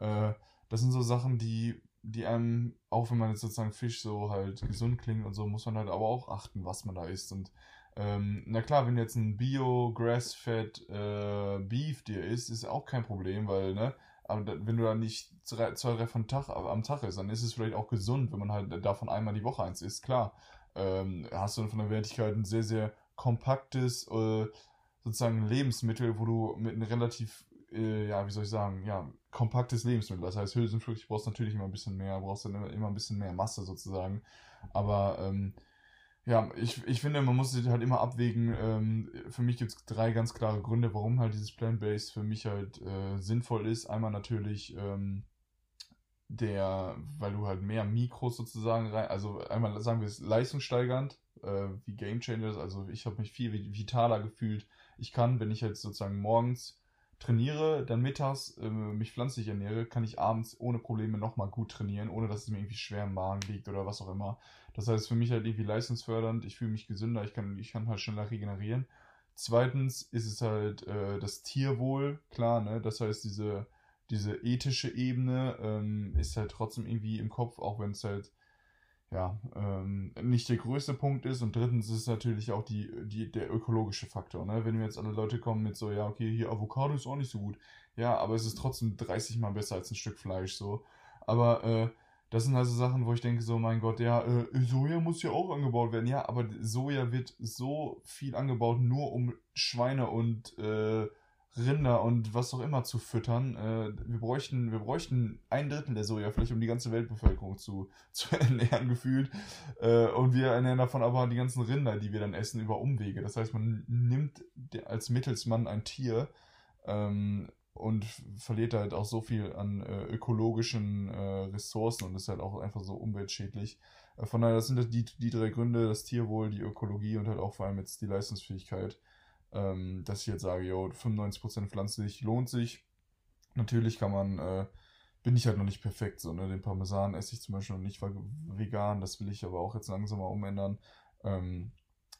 äh, das sind so Sachen, die, die einem, auch wenn man jetzt sozusagen Fisch so halt gesund klingt und so, muss man halt aber auch achten, was man da isst. Und Ähm, na klar, wenn jetzt ein Bio, Grass-Fed äh, Beef dir ist, ist auch kein Problem, weil, ne, aber da, wenn du da nicht zwei, zwei drei von Tag, am Tag ist, dann ist es vielleicht auch gesund, wenn man halt davon einmal die Woche eins isst, klar. Ähm, hast du dann von der Wertigkeit ein sehr, sehr kompaktes, äh, sozusagen Lebensmittel, wo du mit einem relativ, äh, ja, wie soll ich sagen, ja, kompaktes Lebensmittel. Das heißt, Hülsenfrüchte brauchst natürlich immer ein bisschen mehr, brauchst dann immer, immer ein bisschen mehr Masse sozusagen. Aber ähm, ja, ich, ich finde, man muss halt immer abwägen. Ähm, für mich gibt es drei ganz klare Gründe, warum halt dieses Plant-Based für mich halt äh, sinnvoll ist. Einmal natürlich ähm, der, weil du halt mehr Mikros sozusagen rein, also einmal sagen wir es leistungssteigernd, äh, wie Game Changers, also ich habe mich viel vitaler gefühlt. Ich kann, wenn ich jetzt sozusagen morgens trainiere, dann mittags äh, mich pflanzlich ernähre, kann ich abends ohne Probleme nochmal gut trainieren, ohne dass es mir irgendwie schwer im Magen liegt oder was auch immer. Das heißt, für mich halt irgendwie leistungsfördernd, ich fühle mich gesünder, ich kann, ich kann halt schneller regenerieren. Zweitens ist es halt äh, das Tierwohl, klar, ne? Das heißt, diese, diese ethische Ebene ähm, ist halt trotzdem irgendwie im Kopf, auch wenn es halt ja, ähm, nicht der größte Punkt ist. Und drittens ist es natürlich auch die, die, der ökologische Faktor. Ne? Wenn mir jetzt alle Leute kommen mit so, ja, okay, hier Avocado ist auch nicht so gut. Ja, aber es ist trotzdem 30 mal besser als ein Stück Fleisch so. Aber äh, das sind also Sachen, wo ich denke, so, mein Gott, ja, äh, Soja muss ja auch angebaut werden. Ja, aber Soja wird so viel angebaut, nur um Schweine und äh, Rinder und was auch immer zu füttern. Äh, wir, bräuchten, wir bräuchten ein Drittel der Sojafläche, um die ganze Weltbevölkerung zu, zu ernähren, gefühlt. Äh, und wir ernähren davon aber die ganzen Rinder, die wir dann essen, über Umwege. Das heißt, man nimmt als Mittelsmann ein Tier ähm, und verliert halt auch so viel an äh, ökologischen äh, Ressourcen und ist halt auch einfach so umweltschädlich. Äh, von daher, das sind halt die, die drei Gründe, das Tierwohl, die Ökologie und halt auch vor allem jetzt die Leistungsfähigkeit, ähm, dass ich jetzt sage, jo, 95% pflanzlich lohnt sich. Natürlich kann man, äh, bin ich halt noch nicht perfekt, so, ne? Den Parmesan esse ich zum Beispiel noch nicht vegan, das will ich aber auch jetzt langsam mal umändern. Ähm,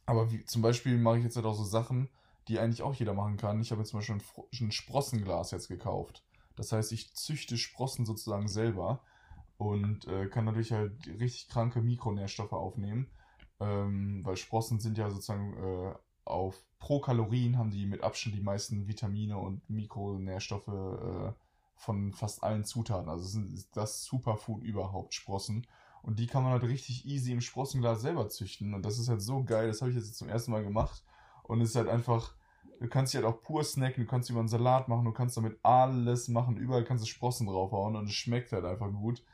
aber wie, zum Beispiel mache ich jetzt halt auch so Sachen, die eigentlich auch jeder machen kann. Ich habe jetzt zum Beispiel ein, Sprossenglas jetzt gekauft. Das heißt, ich züchte Sprossen sozusagen selber und äh, kann natürlich halt richtig kranke Mikronährstoffe aufnehmen. Ähm, weil Sprossen sind ja sozusagen äh, auf pro Kalorien haben die mit Abstand die meisten Vitamine und Mikronährstoffe äh, von fast allen Zutaten. Also sind das Superfood überhaupt, Sprossen. Und die kann man halt richtig easy im Sprossenglas selber züchten. Und das ist halt so geil. Das habe ich jetzt zum ersten Mal gemacht. Und es ist halt einfach, du kannst sie halt auch pur snacken, du kannst über einen Salat machen, du kannst damit alles machen, überall kannst du Sprossen draufhauen und es schmeckt halt einfach gut.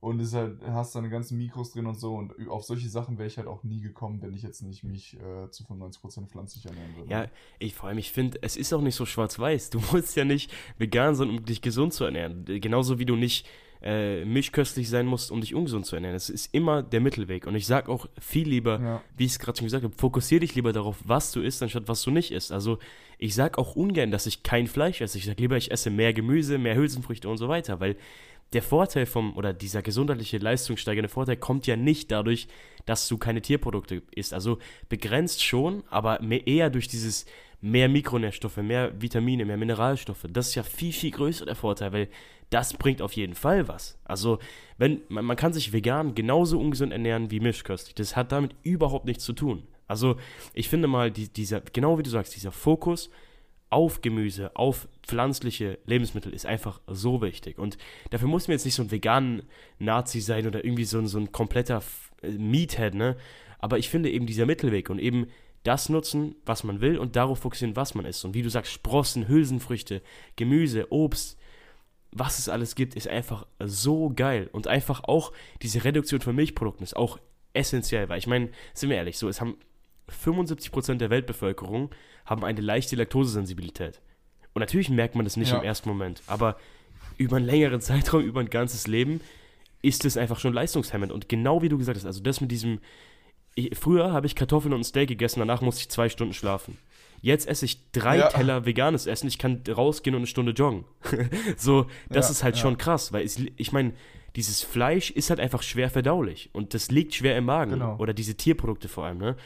Und es halt, hast deine ganzen Mikros drin und so. Und auf solche Sachen wäre ich halt auch nie gekommen, wenn ich jetzt nicht mich äh, zu 95% pflanzlich ernähren würde. Ja, ich vor allem, ich finde, es ist auch nicht so schwarz-weiß. Du musst ja nicht vegan sein, um dich gesund zu ernähren. Genauso wie du nicht äh, milchköstlich sein musst, um dich ungesund zu ernähren. Es ist immer der Mittelweg. Und ich sage auch viel lieber, ja. wie ich es gerade schon gesagt habe, fokussiere dich lieber darauf, was du isst, anstatt was du nicht isst. Also ich sage auch ungern, dass ich kein Fleisch esse. Ich sage lieber, ich esse mehr Gemüse, mehr Hülsenfrüchte und so weiter, weil der Vorteil vom, oder dieser gesundheitliche, leistungssteigende Vorteil kommt ja nicht dadurch, dass du keine Tierprodukte isst. Also begrenzt schon, aber mehr, eher durch dieses mehr Mikronährstoffe, mehr Vitamine, mehr Mineralstoffe. Das ist ja viel, viel größer der Vorteil, weil das bringt auf jeden Fall was. Also, wenn man, man kann sich vegan genauso ungesund ernähren wie mischköstlich. Das hat damit überhaupt nichts zu tun. Also, ich finde mal, die, dieser, genau wie du sagst, dieser Fokus auf Gemüse, auf pflanzliche Lebensmittel ist einfach so wichtig. Und dafür muss man jetzt nicht so ein veganen Nazi sein oder irgendwie so, so ein kompletter äh, Meathead, ne? Aber ich finde eben dieser Mittelweg und eben das nutzen, was man will und darauf fokussieren, was man isst. Und wie du sagst, Sprossen, Hülsenfrüchte, Gemüse, Obst, was es alles gibt, ist einfach so geil. Und einfach auch diese Reduktion von Milchprodukten ist auch essentiell, weil ich meine, sind wir ehrlich, so, es haben 75% der Weltbevölkerung haben eine leichte Laktosesensibilität. Und natürlich merkt man das nicht ja. im ersten Moment, aber über einen längeren Zeitraum, über ein ganzes Leben, ist es einfach schon leistungshemmend. Und genau wie du gesagt hast, also das mit diesem, ich, früher habe ich Kartoffeln und ein Steak gegessen, danach musste ich zwei Stunden schlafen. Jetzt esse ich drei ja. Teller veganes Essen, ich kann rausgehen und eine Stunde joggen. so, das ja, ist halt schon krass, weil es, ich meine, dieses Fleisch ist halt einfach schwer verdaulich und das liegt schwer im Magen. Genau. Oder diese Tierprodukte vor allem, ne?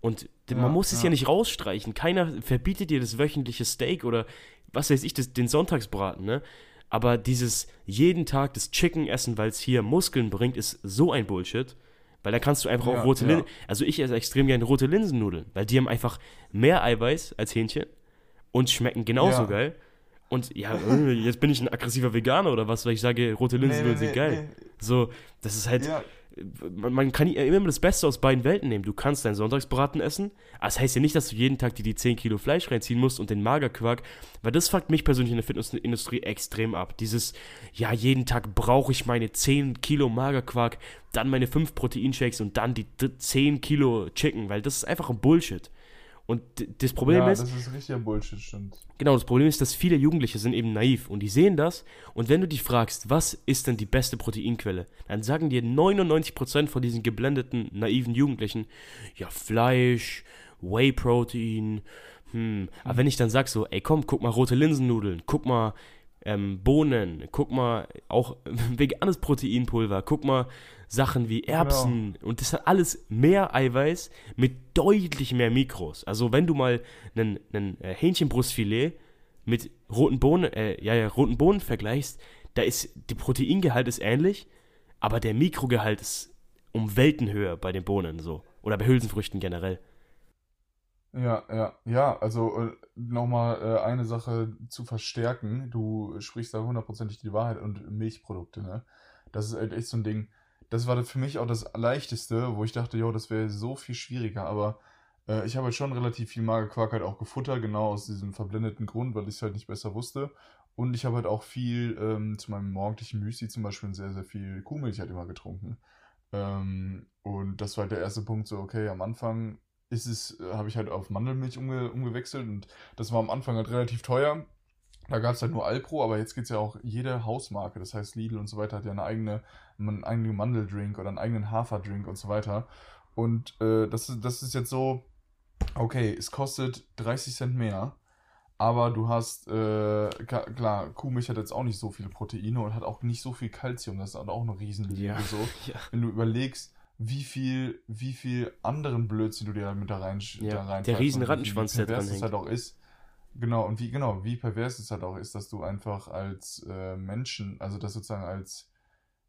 Und ja, man muss es ja. ja nicht rausstreichen. Keiner verbietet dir das wöchentliche Steak oder was weiß ich, das, den Sonntagsbraten, ne? Aber dieses jeden Tag das Chicken essen, weil es hier Muskeln bringt, ist so ein Bullshit. Weil da kannst du einfach Ja, auch rote ja. Linsen. Also ich esse extrem gerne rote Linsennudeln, weil die haben einfach mehr Eiweiß als Hähnchen und schmecken genauso Ja. geil. Und ja, äh, jetzt bin ich ein aggressiver Veganer oder was, weil ich sage, rote Linsennudeln sind geil. So, das ist halt, man, kann immer das Beste aus beiden Welten nehmen. Du kannst deinen Sonntagsbraten essen, aber das heißt ja nicht, dass du jeden Tag dir die 10 Kilo Fleisch reinziehen musst und den Magerquark, weil das fuckt mich persönlich in der Fitnessindustrie extrem ab. Dieses, ja, jeden Tag brauche ich meine 10 Kilo Magerquark, dann meine 5 Proteinshakes und dann die d- 10 Kilo Chicken, weil das ist einfach ein Bullshit. Und das Problem ja, ist, das ist richtiger Bullshit, stimmt. Genau, das Problem ist, dass viele Jugendliche sind eben naiv und die sehen das und wenn du die fragst, was ist denn die beste Proteinquelle, dann sagen dir 99% von diesen geblendeten, naiven Jugendlichen, ja, Fleisch, Whey-Protein, hm. Aber wenn ich dann sag so, ey komm, guck mal rote Linsennudeln, guck mal ähm, Bohnen, guck mal auch veganes Proteinpulver, guck mal Sachen wie Erbsen und das hat alles mehr Eiweiß mit deutlich mehr Mikros. Also wenn du mal einen, einen äh, Hähnchenbrustfilet mit roten Bohnen, äh, ja, ja, roten Bohnen vergleichst, da ist, die Proteingehalt ist ähnlich, aber der Mikrogehalt ist um Welten höher bei den Bohnen so. Oder bei Hülsenfrüchten generell. Ja, ja, ja, also äh, nochmal äh, eine Sache zu verstärken. Du sprichst da hundertprozentig die Wahrheit und Milchprodukte, ne? Das ist halt echt so ein Ding. Das war für mich auch das Leichteste, wo ich dachte, jo, das wäre so viel schwieriger, aber äh, ich habe halt schon relativ viel Magerquark halt auch gefuttert, genau aus diesem verblendeten Grund, weil ich es halt nicht besser wusste. Und ich habe halt auch viel ähm, zu meinem morgendlichen Müsli zum Beispiel sehr, sehr viel Kuhmilch halt immer getrunken. Ähm, und das war halt der erste Punkt, so, okay, am Anfang ist es, äh, habe ich halt auf Mandelmilch umge umgewechselt und das war am Anfang halt relativ teuer. Da gab es halt nur Alpro, aber jetzt gibt es ja auch jede Hausmarke, das heißt Lidl und so weiter, hat ja eine eigene, einen eigenen Mandeldrink oder einen eigenen Haferdrink und so weiter. Und äh, das, ist, das ist jetzt so, okay, es kostet 30 Cent mehr, aber du hast, äh, klar, Kuhmilch hat jetzt auch nicht so viele Proteine und hat auch nicht so viel Kalzium, das ist halt auch eine Riesenliebe Ja. so Ja. wenn du überlegst, wie viel, wie viel anderen Blödsinn du dir da mit da rein, Ja, da rein der riesen Rattenschwanz, der dran es halt auch ist. Genau, und wie, genau, wie pervers es halt auch ist, dass du einfach als äh, Menschen, also dass sozusagen als,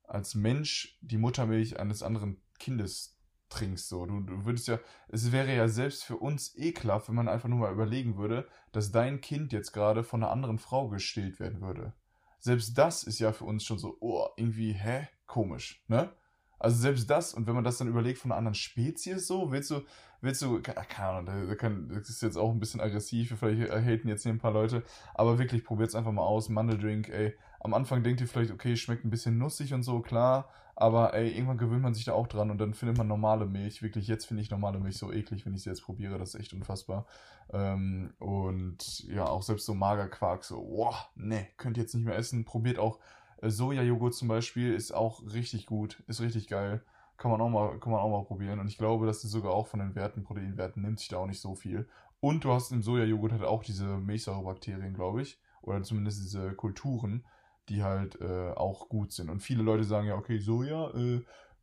als Mensch die Muttermilch eines anderen Kindes trinkst. So. Du, du würdest ja, es wäre ja selbst für uns ekelhaft, wenn man einfach nur mal überlegen würde, dass dein Kind jetzt gerade von einer anderen Frau gestillt werden würde. Selbst das ist ja für uns schon so, oh, irgendwie, hä? Komisch, ne? Also selbst das, und wenn man das dann überlegt von einer anderen Spezies so, willst du, willst du, keine keine Ahnung, das ist jetzt auch ein bisschen aggressiv, vielleicht haten jetzt hier ein paar Leute, aber wirklich, probiert's einfach mal aus, Mandeldrink, ey. Am Anfang denkt ihr vielleicht, okay, schmeckt ein bisschen nussig und so, klar, aber ey, irgendwann gewöhnt man sich da auch dran und dann findet man normale Milch. Wirklich, jetzt finde ich normale Milch so eklig, wenn ich sie jetzt probiere, das ist echt unfassbar. Ähm, und ja, auch selbst so Magerquark, so, boah, ne, könnt ihr jetzt nicht mehr essen. Probiert auch äh, Sojajoghurt zum Beispiel, ist auch richtig gut, ist richtig geil. Kann man auch mal, kann man auch mal probieren. Und ich glaube, dass die sogar auch von den Werten, Proteinwerten, nimmt sich da auch nicht so viel. Und du hast im Sojajoghurt halt auch diese Milchsäurebakterien, glaube ich. Oder zumindest diese Kulturen, die halt äh, auch gut sind. Und viele Leute sagen ja, okay, Soja äh,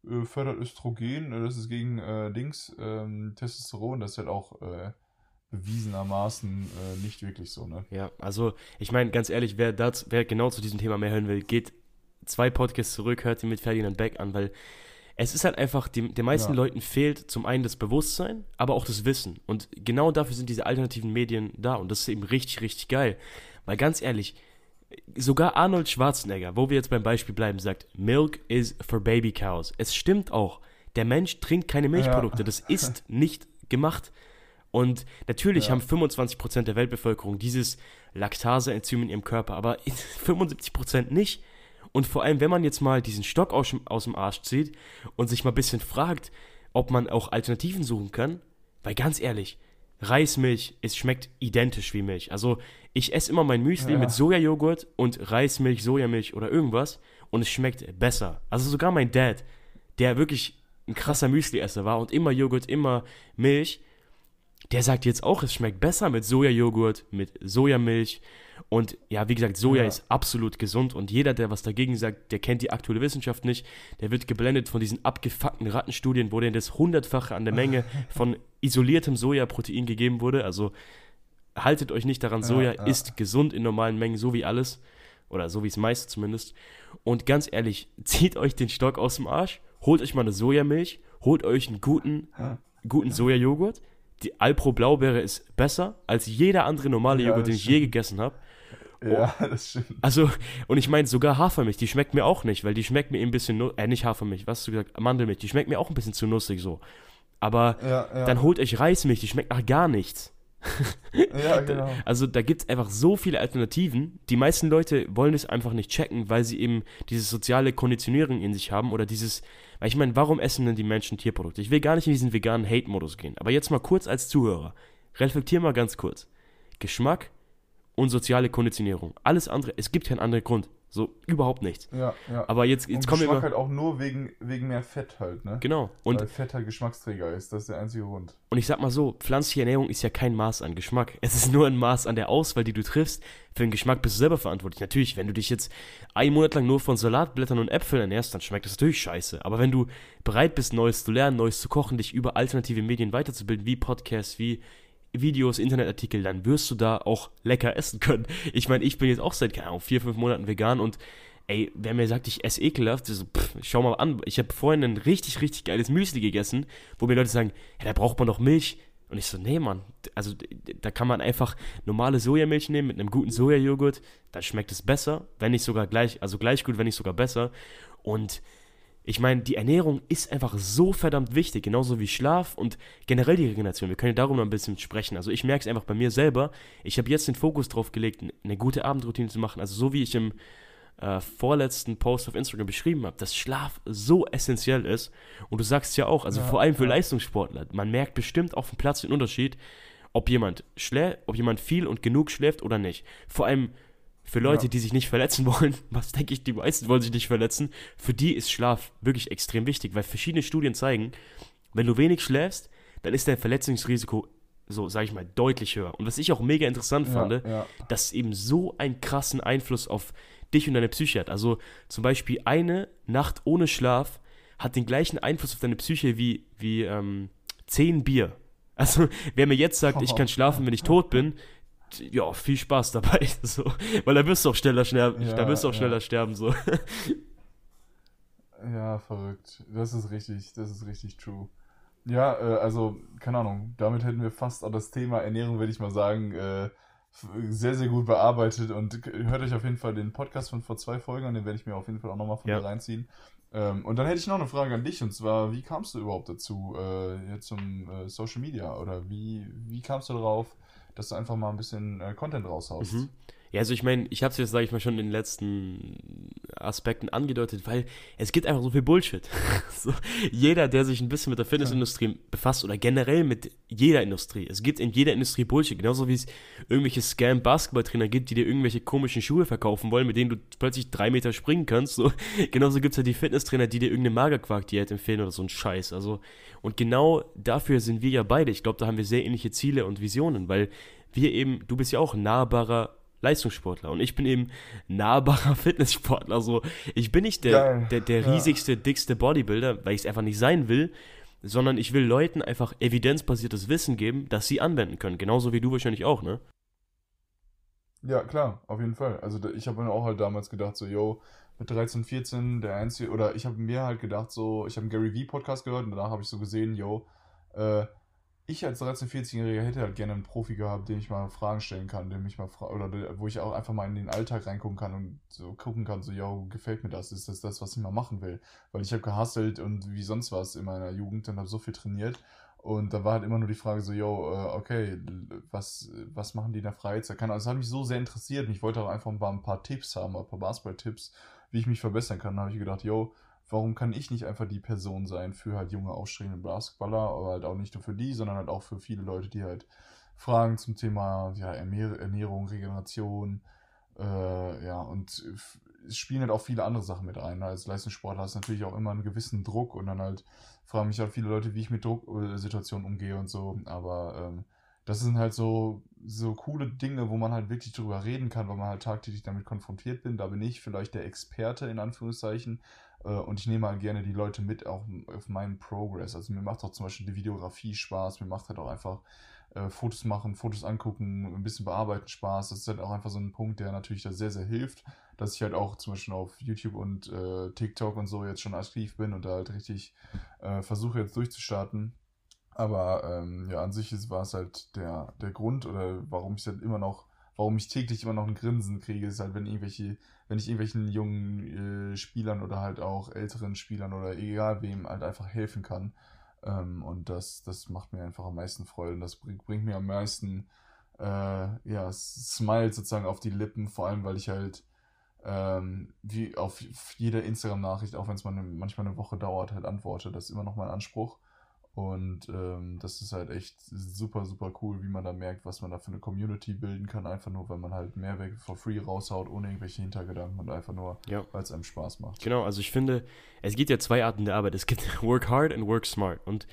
äh, fördert Östrogen, äh, das ist gegen äh, Dings, ähm, Testosteron, das ist halt auch bewiesenermaßen nicht wirklich so, ne? Ja, also ich meine, ganz ehrlich, wer, das, wer genau zu diesem Thema mehr hören will, geht zwei Podcasts zurück, hört ihn mit Ferdinand Beck an, weil es ist halt einfach, dem, den meisten Ja. Leuten fehlt zum einen das Bewusstsein, aber auch das Wissen. Und genau dafür sind diese alternativen Medien da und das ist eben richtig, richtig geil. Weil ganz ehrlich, sogar Arnold Schwarzenegger, wo wir jetzt beim Beispiel bleiben, sagt, Milk is for baby cows. Es stimmt auch. Der Mensch trinkt keine Milchprodukte. Ja. Das ist nicht gemacht. Und natürlich Ja. haben 25% der Weltbevölkerung dieses Laktaseenzym in ihrem Körper, aber 75% nicht. Und vor allem, wenn man jetzt mal diesen Stock aus, dem- aus dem Arsch zieht und sich mal ein bisschen fragt, ob man auch Alternativen suchen kann, weil ganz ehrlich, Reismilch, es schmeckt identisch wie Milch. Also ich esse immer mein Müsli Ja. mit Sojajoghurt und Reismilch, Sojamilch oder irgendwas und es schmeckt besser. Also sogar mein Dad, der wirklich ein krasser Müsli-Esser war und immer Joghurt, immer Milch, der sagt jetzt auch, es schmeckt besser mit Sojajoghurt, mit Sojamilch. Und ja, wie gesagt, Soja Ja. ist absolut gesund und jeder, der was dagegen sagt, der kennt die aktuelle Wissenschaft nicht. Der wird geblendet von diesen abgefuckten Rattenstudien, wo denen das hundertfache an der Menge von isoliertem Sojaprotein gegeben wurde. Also haltet euch nicht daran, Ja, Soja ja. ist gesund in normalen Mengen, so wie alles. Oder so wie es meiste zumindest. Und ganz ehrlich, zieht euch den Stock aus dem Arsch holt euch mal eine Sojamilch, holt euch einen guten, guten Sojajoghurt. Die Alpro Blaubeere ist besser als jeder andere normale Ja, Joghurt, den ich je gegessen habe. Ja, das stimmt. Also, und ich meine, sogar Hafermilch, die schmeckt mir auch nicht, weil die schmeckt mir eben ein bisschen, äh, nicht Hafermilch, was hast du gesagt, Mandelmilch, die schmeckt mir auch ein bisschen zu nussig so. Aber Ja, ja. dann holt euch Reismilch, die schmeckt nach gar nichts. ja, genau. Also da gibt es einfach so viele Alternativen. Die meisten Leute wollen es einfach nicht checken, weil sie eben diese soziale Konditionierung in sich haben oder dieses, weil ich meine, warum essen denn die Menschen Tierprodukte? Ich will gar nicht in diesen veganen Hate-Modus gehen, aber jetzt mal kurz als Zuhörer, reflektier mal ganz kurz. Geschmack und soziale Konditionierung. Alles andere, es gibt keinen anderen Grund. So, überhaupt nichts. Ja, ja. Aber jetzt, jetzt und kommen wir Geschmack halt auch nur wegen, wegen mehr Fett halt, ne? Genau. Und Weil Fett halt Geschmacksträger ist, das ist der einzige Grund. Und ich sag mal so, pflanzliche Ernährung ist ja kein Maß an Geschmack. Es ist nur ein Maß an der Auswahl, die du triffst. Für den Geschmack bist du selber verantwortlich. Natürlich, wenn du dich jetzt einen Monat lang nur von Salatblättern und Äpfeln ernährst, dann schmeckt das natürlich scheiße. Aber wenn du bereit bist, Neues zu lernen, Neues zu kochen, dich über alternative Medien weiterzubilden, wie Podcasts, wie Videos, Internetartikel, dann wirst du da auch lecker essen können. Ich meine, ich bin jetzt auch seit, keine Ahnung, vier, fünf Monaten vegan und ey, wer mir sagt, ich esse ekelhaft, so, pff, schau mal an, ich habe vorhin ein richtig, richtig geiles Müsli gegessen, wo mir Leute sagen, ja, da braucht man doch Milch. Und ich so, nee, Mann, also da kann man einfach normale Sojamilch nehmen mit einem guten Sojajoghurt, dann schmeckt es besser, wenn nicht sogar gleich, also gleich gut, wenn nicht sogar besser. Und ich meine, die Ernährung ist einfach so verdammt wichtig, genauso wie Schlaf und generell die Regeneration. Wir können ja darüber ein bisschen sprechen. Also ich merke es einfach bei mir selber. Ich habe jetzt den Fokus drauf gelegt, eine gute Abendroutine zu machen. Also so wie ich im äh, vorletzten Post auf Instagram beschrieben habe, dass Schlaf so essentiell ist. Und du sagst ja auch, also Ja, vor allem für ja. Leistungssportler, man merkt bestimmt auf dem Platz den Unterschied, ob jemand schläft, ob jemand viel und genug schläft oder nicht. Vor allem für Leute, Ja. die sich nicht verletzen wollen, was denke ich, die meisten wollen sich nicht verletzen, für die ist Schlaf wirklich extrem wichtig, weil verschiedene Studien zeigen, wenn du wenig schläfst, dann ist dein Verletzungsrisiko so, sage ich mal, deutlich höher. Und was ich auch mega interessant fand, Ja, ja. dass es eben so einen krassen Einfluss auf dich und deine Psyche hat. Also zum Beispiel eine Nacht ohne Schlaf hat den gleichen Einfluss auf deine Psyche wie, wie ähm, zehn Bier. Also wer mir jetzt sagt, ich kann schlafen, wenn ich tot bin, ja, viel Spaß dabei. So, weil da wirst du auch schneller sterben. Ja, da wirst du auch ja. schneller sterben. So. Ja, verrückt. Das ist richtig, das ist richtig true. Ja, äh, also, keine Ahnung, damit hätten wir fast auch das Thema Ernährung, würde ich mal sagen, äh, sehr, sehr gut bearbeitet und hört euch auf jeden Fall den Podcast von vor zwei Folgen an, den werde ich mir auf jeden Fall auch nochmal von Ja. reinziehen. Ähm, und dann hätte ich noch eine Frage an dich und zwar, wie kamst du überhaupt dazu, äh, jetzt zum äh, Social Media oder wie, wie kamst du darauf, dass du einfach mal ein bisschen äh, Content raushaust? Mhm. Ja, also ich meine, ich habe es jetzt, sage ich mal, schon in den letzten Aspekten angedeutet, weil es gibt einfach so viel Bullshit. so, jeder, der sich ein bisschen mit der Fitnessindustrie befasst oder generell mit jeder Industrie, es gibt in jeder Industrie Bullshit, genauso wie es irgendwelche Scam-Basketballtrainer gibt, die dir irgendwelche komischen Schuhe verkaufen wollen, mit denen du plötzlich drei Meter springen kannst. So, genauso gibt es halt die Fitnesstrainer, die dir irgendeine Magerquark-Diät empfehlen oder so ein Scheiß. Also, und genau dafür sind wir ja beide. Ich glaube, da haben wir sehr ähnliche Ziele und Visionen, weil wir eben, du bist ja auch nahbarer Leistungssportler und ich bin eben nahbarer Fitnesssportler. So, ich bin nicht der, Geil. der, der Ja. riesigste, dickste Bodybuilder, weil ich es einfach nicht sein will, sondern ich will Leuten einfach evidenzbasiertes Wissen geben, das sie anwenden können. Genauso wie du wahrscheinlich auch, ne? Ja, klar, auf jeden Fall. Also ich habe mir auch halt damals gedacht, so, yo, mit 13, 14, der einzige, oder ich habe mir halt gedacht, so, ich habe einen Gary Vee-Podcast gehört und danach habe ich so gesehen, yo, äh, ich als 13, 14-Jähriger hätte halt gerne einen Profi gehabt, dem ich mal Fragen stellen kann, dem ich mal fra oder der, wo ich auch einfach mal in den Alltag reingucken kann und so gucken kann, so, yo, gefällt mir das? Ist das das, was ich mal machen will? Weil ich habe gehustelt und wie sonst was in meiner Jugend und habe so viel trainiert. Und da war halt immer nur die Frage so, yo, äh, okay, was, was machen die in der Freizeit? Keine es hat mich so sehr interessiert und ich wollte auch einfach mal ein paar Tipps haben, ein paar Basketball-Tipps, wie ich mich verbessern kann. Da habe ich gedacht, yo, warum kann ich nicht einfach die Person sein für halt junge, aufstrebende Basketballer, aber halt auch nicht nur für die, sondern halt auch für viele Leute, die halt Fragen zum Thema ja, Ernähr Ernährung, Regeneration, äh, ja, und es spielen halt auch viele andere Sachen mit rein. Als Leistungssportler hast du natürlich auch immer einen gewissen Druck und dann halt fragen mich halt viele Leute, wie ich mit Drucksituationen umgehe und so. Aber ähm, das sind halt so, so coole Dinge, wo man halt wirklich drüber reden kann, weil man halt tagtäglich damit konfrontiert bin. Da bin ich vielleicht der Experte in Anführungszeichen. Äh, und ich nehme halt gerne die Leute mit auch auf meinen Progress. Also mir macht auch zum Beispiel die Videografie Spaß, mir macht halt auch einfach äh, Fotos machen, Fotos angucken, ein bisschen bearbeiten Spaß. Das ist halt auch einfach so ein Punkt, der natürlich da sehr, sehr hilft, dass ich halt auch zum Beispiel auf YouTube und äh, TikTok und so jetzt schon aktiv bin und da halt richtig äh, versuche jetzt durchzustarten. Aber ähm, ja, an sich war es halt der, der Grund oder warum ich halt immer noch, warum ich täglich immer noch ein Grinsen kriege, ist halt, wenn irgendwelche, wenn ich irgendwelchen jungen äh, Spielern oder halt auch älteren Spielern oder egal wem halt einfach helfen kann. Ähm, und das, das macht mir einfach am meisten Freude und das bringt, bringt mir am meisten äh, ja, Smile sozusagen auf die Lippen, vor allem weil ich halt ähm, wie auf jede Instagram-Nachricht, auch wenn es manchmal eine Woche dauert, halt antworte. Das ist immer noch mein Anspruch. Und ähm, das ist halt echt super, super cool, wie man da merkt, was man da für eine Community bilden kann, einfach nur, weil man halt Mehrwert for free raushaut, ohne irgendwelche Hintergedanken und einfach nur, ja. weil es einem Spaß macht. Genau, also ich finde, es gibt ja zwei Arten der Arbeit. Es gibt Work Hard und Work Smart. Und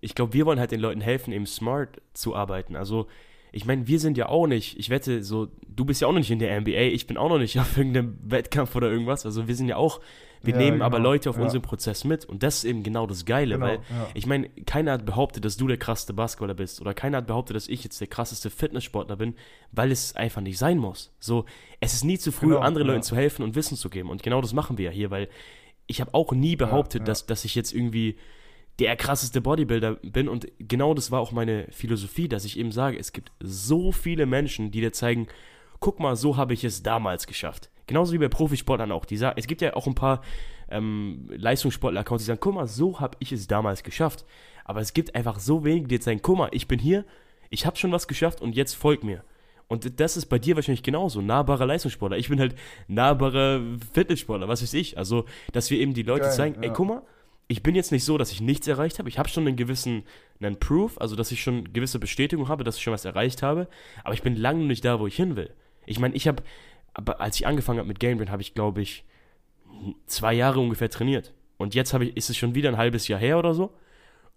ich glaube, wir wollen halt den Leuten helfen, eben smart zu arbeiten. Also ich meine, wir sind ja auch nicht, ich wette, so, du bist ja auch noch nicht in der NBA, ich bin auch noch nicht auf irgendeinem Wettkampf oder irgendwas. Also wir sind ja auch wir ja, nehmen genau. aber Leute auf ja. unseren Prozess mit und das ist eben genau das Geile, genau, weil ja. ich meine, keiner hat behauptet, dass du der krasseste Basketballer bist oder keiner hat behauptet, dass ich jetzt der krasseste Fitnesssportler bin, weil es einfach nicht sein muss. So, es ist nie zu früh, genau, anderen Leuten zu helfen und Wissen zu geben und genau das machen wir ja hier, weil ich habe auch nie behauptet, Dass, dass ich jetzt irgendwie der krasseste Bodybuilder bin und genau das war auch meine Philosophie, dass ich eben sage, es gibt so viele Menschen, die dir zeigen, guck mal, so habe ich es damals geschafft. Genauso wie bei Profisportlern auch. Die sagen, es gibt ja auch ein paar ähm, Leistungssportler-Accounts, die sagen, guck mal, so habe ich es damals geschafft. Aber es gibt einfach so wenige, die jetzt sagen, guck mal, ich bin hier, ich habe schon was geschafft und jetzt folgt mir. Und das ist bei dir wahrscheinlich genauso. Nahbarer Leistungssportler. Ich bin halt nahbarer Fitnesssportler, was weiß ich. Also, dass wir eben die Leute Geil, zeigen, ja. ey, guck mal, ich bin jetzt nicht so, dass ich nichts erreicht habe. Ich habe schon einen gewissen einen Proof, also dass ich schon gewisse Bestätigung habe, dass ich schon was erreicht habe. Aber ich bin lange nicht da, wo ich hin will. Ich meine, ich habe aber als ich angefangen habe mit Gamebrain, habe ich, glaube ich, zwei Jahre ungefähr trainiert. Und jetzt ich, ist es schon wieder ein halbes Jahr her oder so.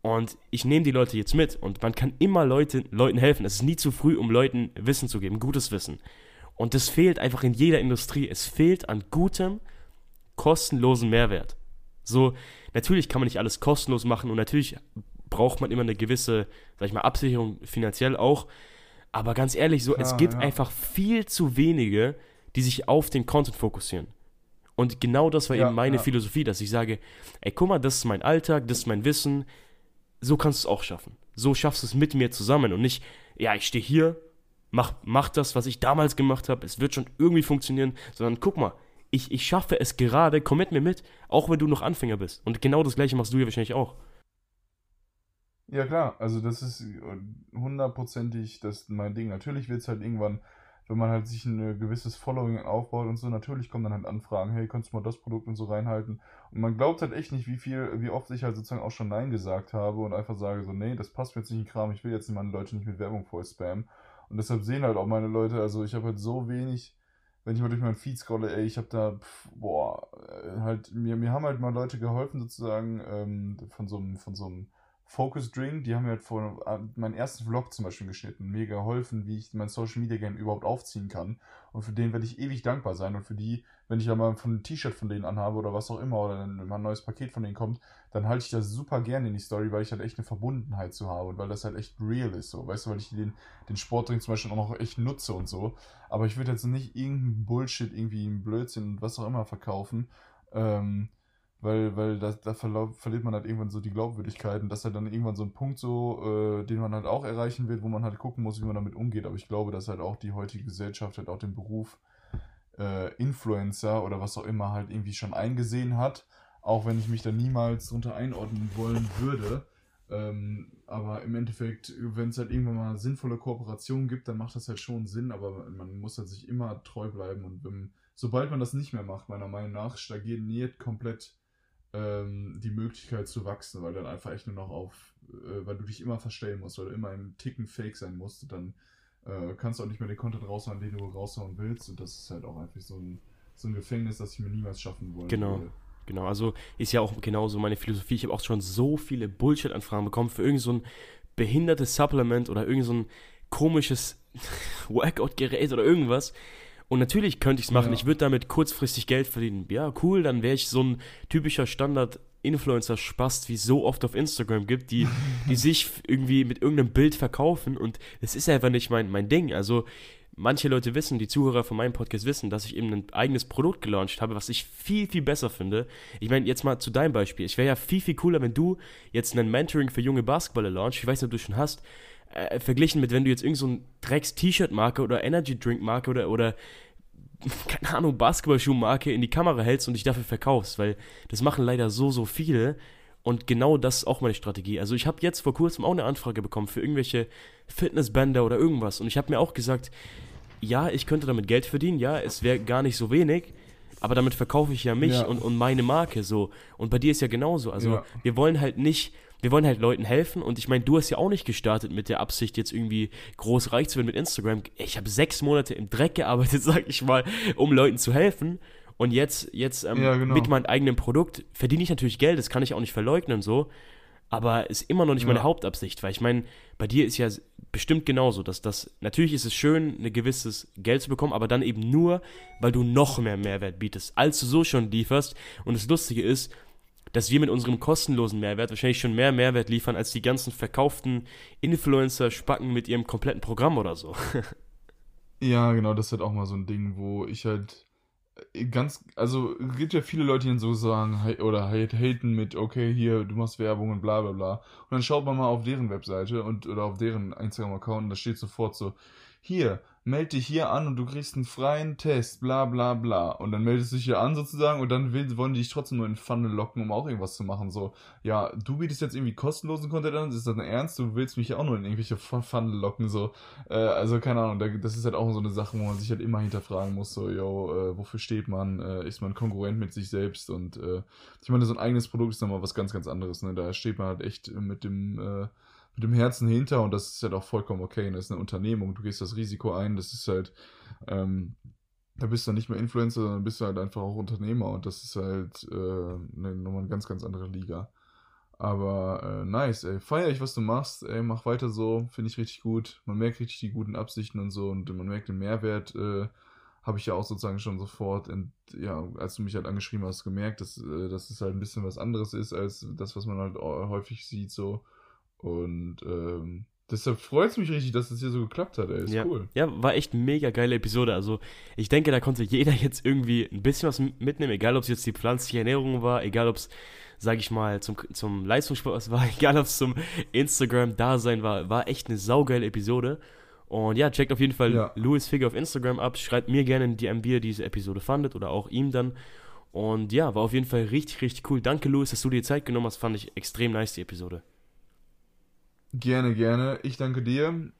Und ich nehme die Leute jetzt mit. Und man kann immer Leute, Leuten helfen. Es ist nie zu früh, um Leuten Wissen zu geben, gutes Wissen. Und das fehlt einfach in jeder Industrie. Es fehlt an gutem, kostenlosen Mehrwert. So, natürlich kann man nicht alles kostenlos machen und natürlich braucht man immer eine gewisse, sag ich mal, Absicherung finanziell auch. Aber ganz ehrlich, so, Klar, es gibt ja. einfach viel zu wenige, die sich auf den Content fokussieren. Und genau das war ja, eben meine ja. Philosophie, dass ich sage, ey, guck mal, das ist mein Alltag, das ist mein Wissen, so kannst du es auch schaffen. So schaffst du es mit mir zusammen und nicht, ja, ich stehe hier, mach, mach das, was ich damals gemacht habe, es wird schon irgendwie funktionieren, sondern guck mal, ich, ich schaffe es gerade, komm mit mir mit, auch wenn du noch Anfänger bist. Und genau das gleiche machst du ja wahrscheinlich auch. Ja, klar, also das ist hundertprozentig das mein Ding. Natürlich wird es halt irgendwann wenn man halt sich ein gewisses Following aufbaut und so, natürlich kommen dann halt Anfragen, hey, kannst du mal das Produkt und so reinhalten. Und man glaubt halt echt nicht, wie viel, wie oft ich halt sozusagen auch schon Nein gesagt habe und einfach sage so, nee, das passt mir jetzt nicht in Kram, ich will jetzt meine Leute nicht mit Werbung voll spammen. Und deshalb sehen halt auch meine Leute, also ich habe halt so wenig, wenn ich mal durch meinen Feed scrolle, ey, ich habe da, pff, boah, äh, halt, mir, mir haben halt mal Leute geholfen sozusagen ähm, von so einem, von so einem Focus Drink, die haben mir halt vor äh, meinen ersten Vlog zum Beispiel geschnitten, mir geholfen, wie ich mein Social Media Game überhaupt aufziehen kann. Und für den werde ich ewig dankbar sein. Und für die, wenn ich mal ein T-Shirt von denen anhabe oder was auch immer, oder dann mal ein neues Paket von denen kommt, dann halte ich das super gerne in die Story, weil ich halt echt eine Verbundenheit zu habe und weil das halt echt real ist, so. Weißt du, weil ich den, den Sportdrink zum Beispiel auch noch echt nutze und so. Aber ich würde jetzt nicht irgendeinen Bullshit, irgendwie einen Blödsinn und was auch immer verkaufen. Ähm, weil, weil da, da verliert man halt irgendwann so die Glaubwürdigkeit und das ist halt dann irgendwann so ein Punkt so, äh, den man halt auch erreichen wird, wo man halt gucken muss, wie man damit umgeht. Aber ich glaube, dass halt auch die heutige Gesellschaft halt auch den Beruf äh, Influencer oder was auch immer halt irgendwie schon eingesehen hat, auch wenn ich mich da niemals drunter einordnen wollen würde. Ähm, aber im Endeffekt, wenn es halt irgendwann mal sinnvolle Kooperationen gibt, dann macht das halt schon Sinn, aber man muss halt sich immer treu bleiben und wenn, sobald man das nicht mehr macht, meiner Meinung nach, stagniert komplett ähm, die Möglichkeit zu wachsen, weil dann einfach echt nur noch auf, äh, weil du dich immer verstellen musst, weil du immer im Ticken fake sein musst, dann äh, kannst du auch nicht mehr den Content raushauen, den du raushauen willst. Und das ist halt auch einfach so ein, so ein Gefängnis, das ich mir niemals schaffen wollte. Genau. Genau, also ist ja auch genauso meine Philosophie. Ich habe auch schon so viele Bullshit-Anfragen bekommen für irgend so ein behindertes Supplement oder irgend so ein komisches Workout-Gerät oder irgendwas. Und natürlich könnte ich es machen. Ja. Ich würde damit kurzfristig Geld verdienen. Ja, cool, dann wäre ich so ein typischer Standard-Influencer-Spast, wie es so oft auf Instagram gibt, die, die sich irgendwie mit irgendeinem Bild verkaufen. Und das ist einfach nicht mein, mein Ding. Also, manche Leute wissen, die Zuhörer von meinem Podcast wissen, dass ich eben ein eigenes Produkt gelauncht habe, was ich viel, viel besser finde. Ich meine, jetzt mal zu deinem Beispiel. Ich wäre ja viel, viel cooler, wenn du jetzt ein Mentoring für junge Basketballer launchst. Ich weiß nicht, ob du schon hast. Äh, verglichen mit, wenn du jetzt irgend so Drecks-T-Shirt-Marke oder Energy-Drink-Marke oder, oder keine Ahnung, Basketballschuh-Marke in die Kamera hältst und dich dafür verkaufst, weil das machen leider so, so viele. Und genau das ist auch meine Strategie. Also ich habe jetzt vor kurzem auch eine Anfrage bekommen für irgendwelche Fitnessbänder oder irgendwas. Und ich habe mir auch gesagt, ja, ich könnte damit Geld verdienen, ja, es wäre gar nicht so wenig, aber damit verkaufe ich ja mich Ja. und, und meine Marke so. Und bei dir ist ja genauso. Also Ja. wir wollen halt nicht, wir wollen halt Leuten helfen. Und ich meine, du hast ja auch nicht gestartet mit der Absicht, jetzt irgendwie groß reich zu werden mit Instagram. Ich habe sechs Monate im Dreck gearbeitet, sag ich mal, um Leuten zu helfen. Und jetzt, jetzt ähm, Ja, genau. mit meinem eigenen Produkt verdiene ich natürlich Geld, das kann ich auch nicht verleugnen so. Aber ist immer noch nicht meine Ja. Hauptabsicht, weil ich meine, bei dir ist ja bestimmt genauso, dass das, natürlich ist es schön, ein gewisses Geld zu bekommen, aber dann eben nur, weil du noch mehr Mehrwert bietest, als du so schon lieferst. Und das Lustige ist, dass wir mit unserem kostenlosen Mehrwert wahrscheinlich schon mehr Mehrwert liefern, als die ganzen verkauften Influencer-Spacken mit ihrem kompletten Programm oder so. Ja, genau, das ist halt auch mal so ein Ding, wo ich halt äh, ganz, also es gibt ja viele Leute, die dann so sagen, oder hate, haten mit, okay, hier, du machst Werbung und bla bla bla. Und dann schaut man mal auf deren Webseite und oder auf deren Instagram-Account und da steht sofort so, hier, melde dich hier an und du kriegst einen freien Test, bla bla bla. Und dann meldest du dich hier an sozusagen und dann will, wollen die dich trotzdem nur in Pfanne locken, um auch irgendwas zu machen. So, ja, du bietest jetzt irgendwie kostenlosen Content an, ist das denn ernst? Du willst mich auch nur in irgendwelche Pfanne locken, so. Äh, also keine Ahnung, da, das ist halt auch so eine Sache, wo man sich halt immer hinterfragen muss, so, yo, äh, wofür steht man? Äh, ist man Konkurrent mit sich selbst? Und äh, ich meine, so ein eigenes Produkt ist nochmal was ganz, ganz anderes, ne? Da steht man halt echt mit dem, äh, mit dem Herzen hinter und das ist halt auch vollkommen okay. Das ist eine Unternehmung, du gehst das Risiko ein, das ist halt, ähm, da bist du nicht mehr Influencer, sondern bist du halt einfach auch Unternehmer und das ist halt äh, ne, nochmal eine ganz, ganz andere Liga. Aber äh, nice, ey. Feier ich, was du machst, ey, mach weiter so, finde ich richtig gut. Man merkt richtig die guten Absichten und so und man merkt den Mehrwert, äh, habe ich ja auch sozusagen schon sofort, ent, ja, als du mich halt angeschrieben hast, gemerkt, dass, äh, dass es halt ein bisschen was anderes ist als das, was man halt häufig sieht, so. Und ähm, deshalb freut es mich richtig, dass es hier so geklappt hat, ey. Ist ja. cool. Ja, war echt eine mega geile Episode. Also, ich denke, da konnte jeder jetzt irgendwie ein bisschen was mitnehmen, egal ob es jetzt die pflanzliche Ernährung war, egal ob es, sag ich mal, zum, zum Leistungssport was war, egal ob es zum Instagram-Dasein war. War echt eine saugeile Episode. Und ja, checkt auf jeden Fall Ja. Louis Figge auf Instagram ab. Schreibt mir gerne in die DM, wie ihr diese Episode fandet oder auch ihm dann. Und ja, war auf jeden Fall richtig, richtig cool. Danke, Louis, dass du dir Zeit genommen hast. Fand ich extrem nice, die Episode. Gerne, gerne. Ich danke dir.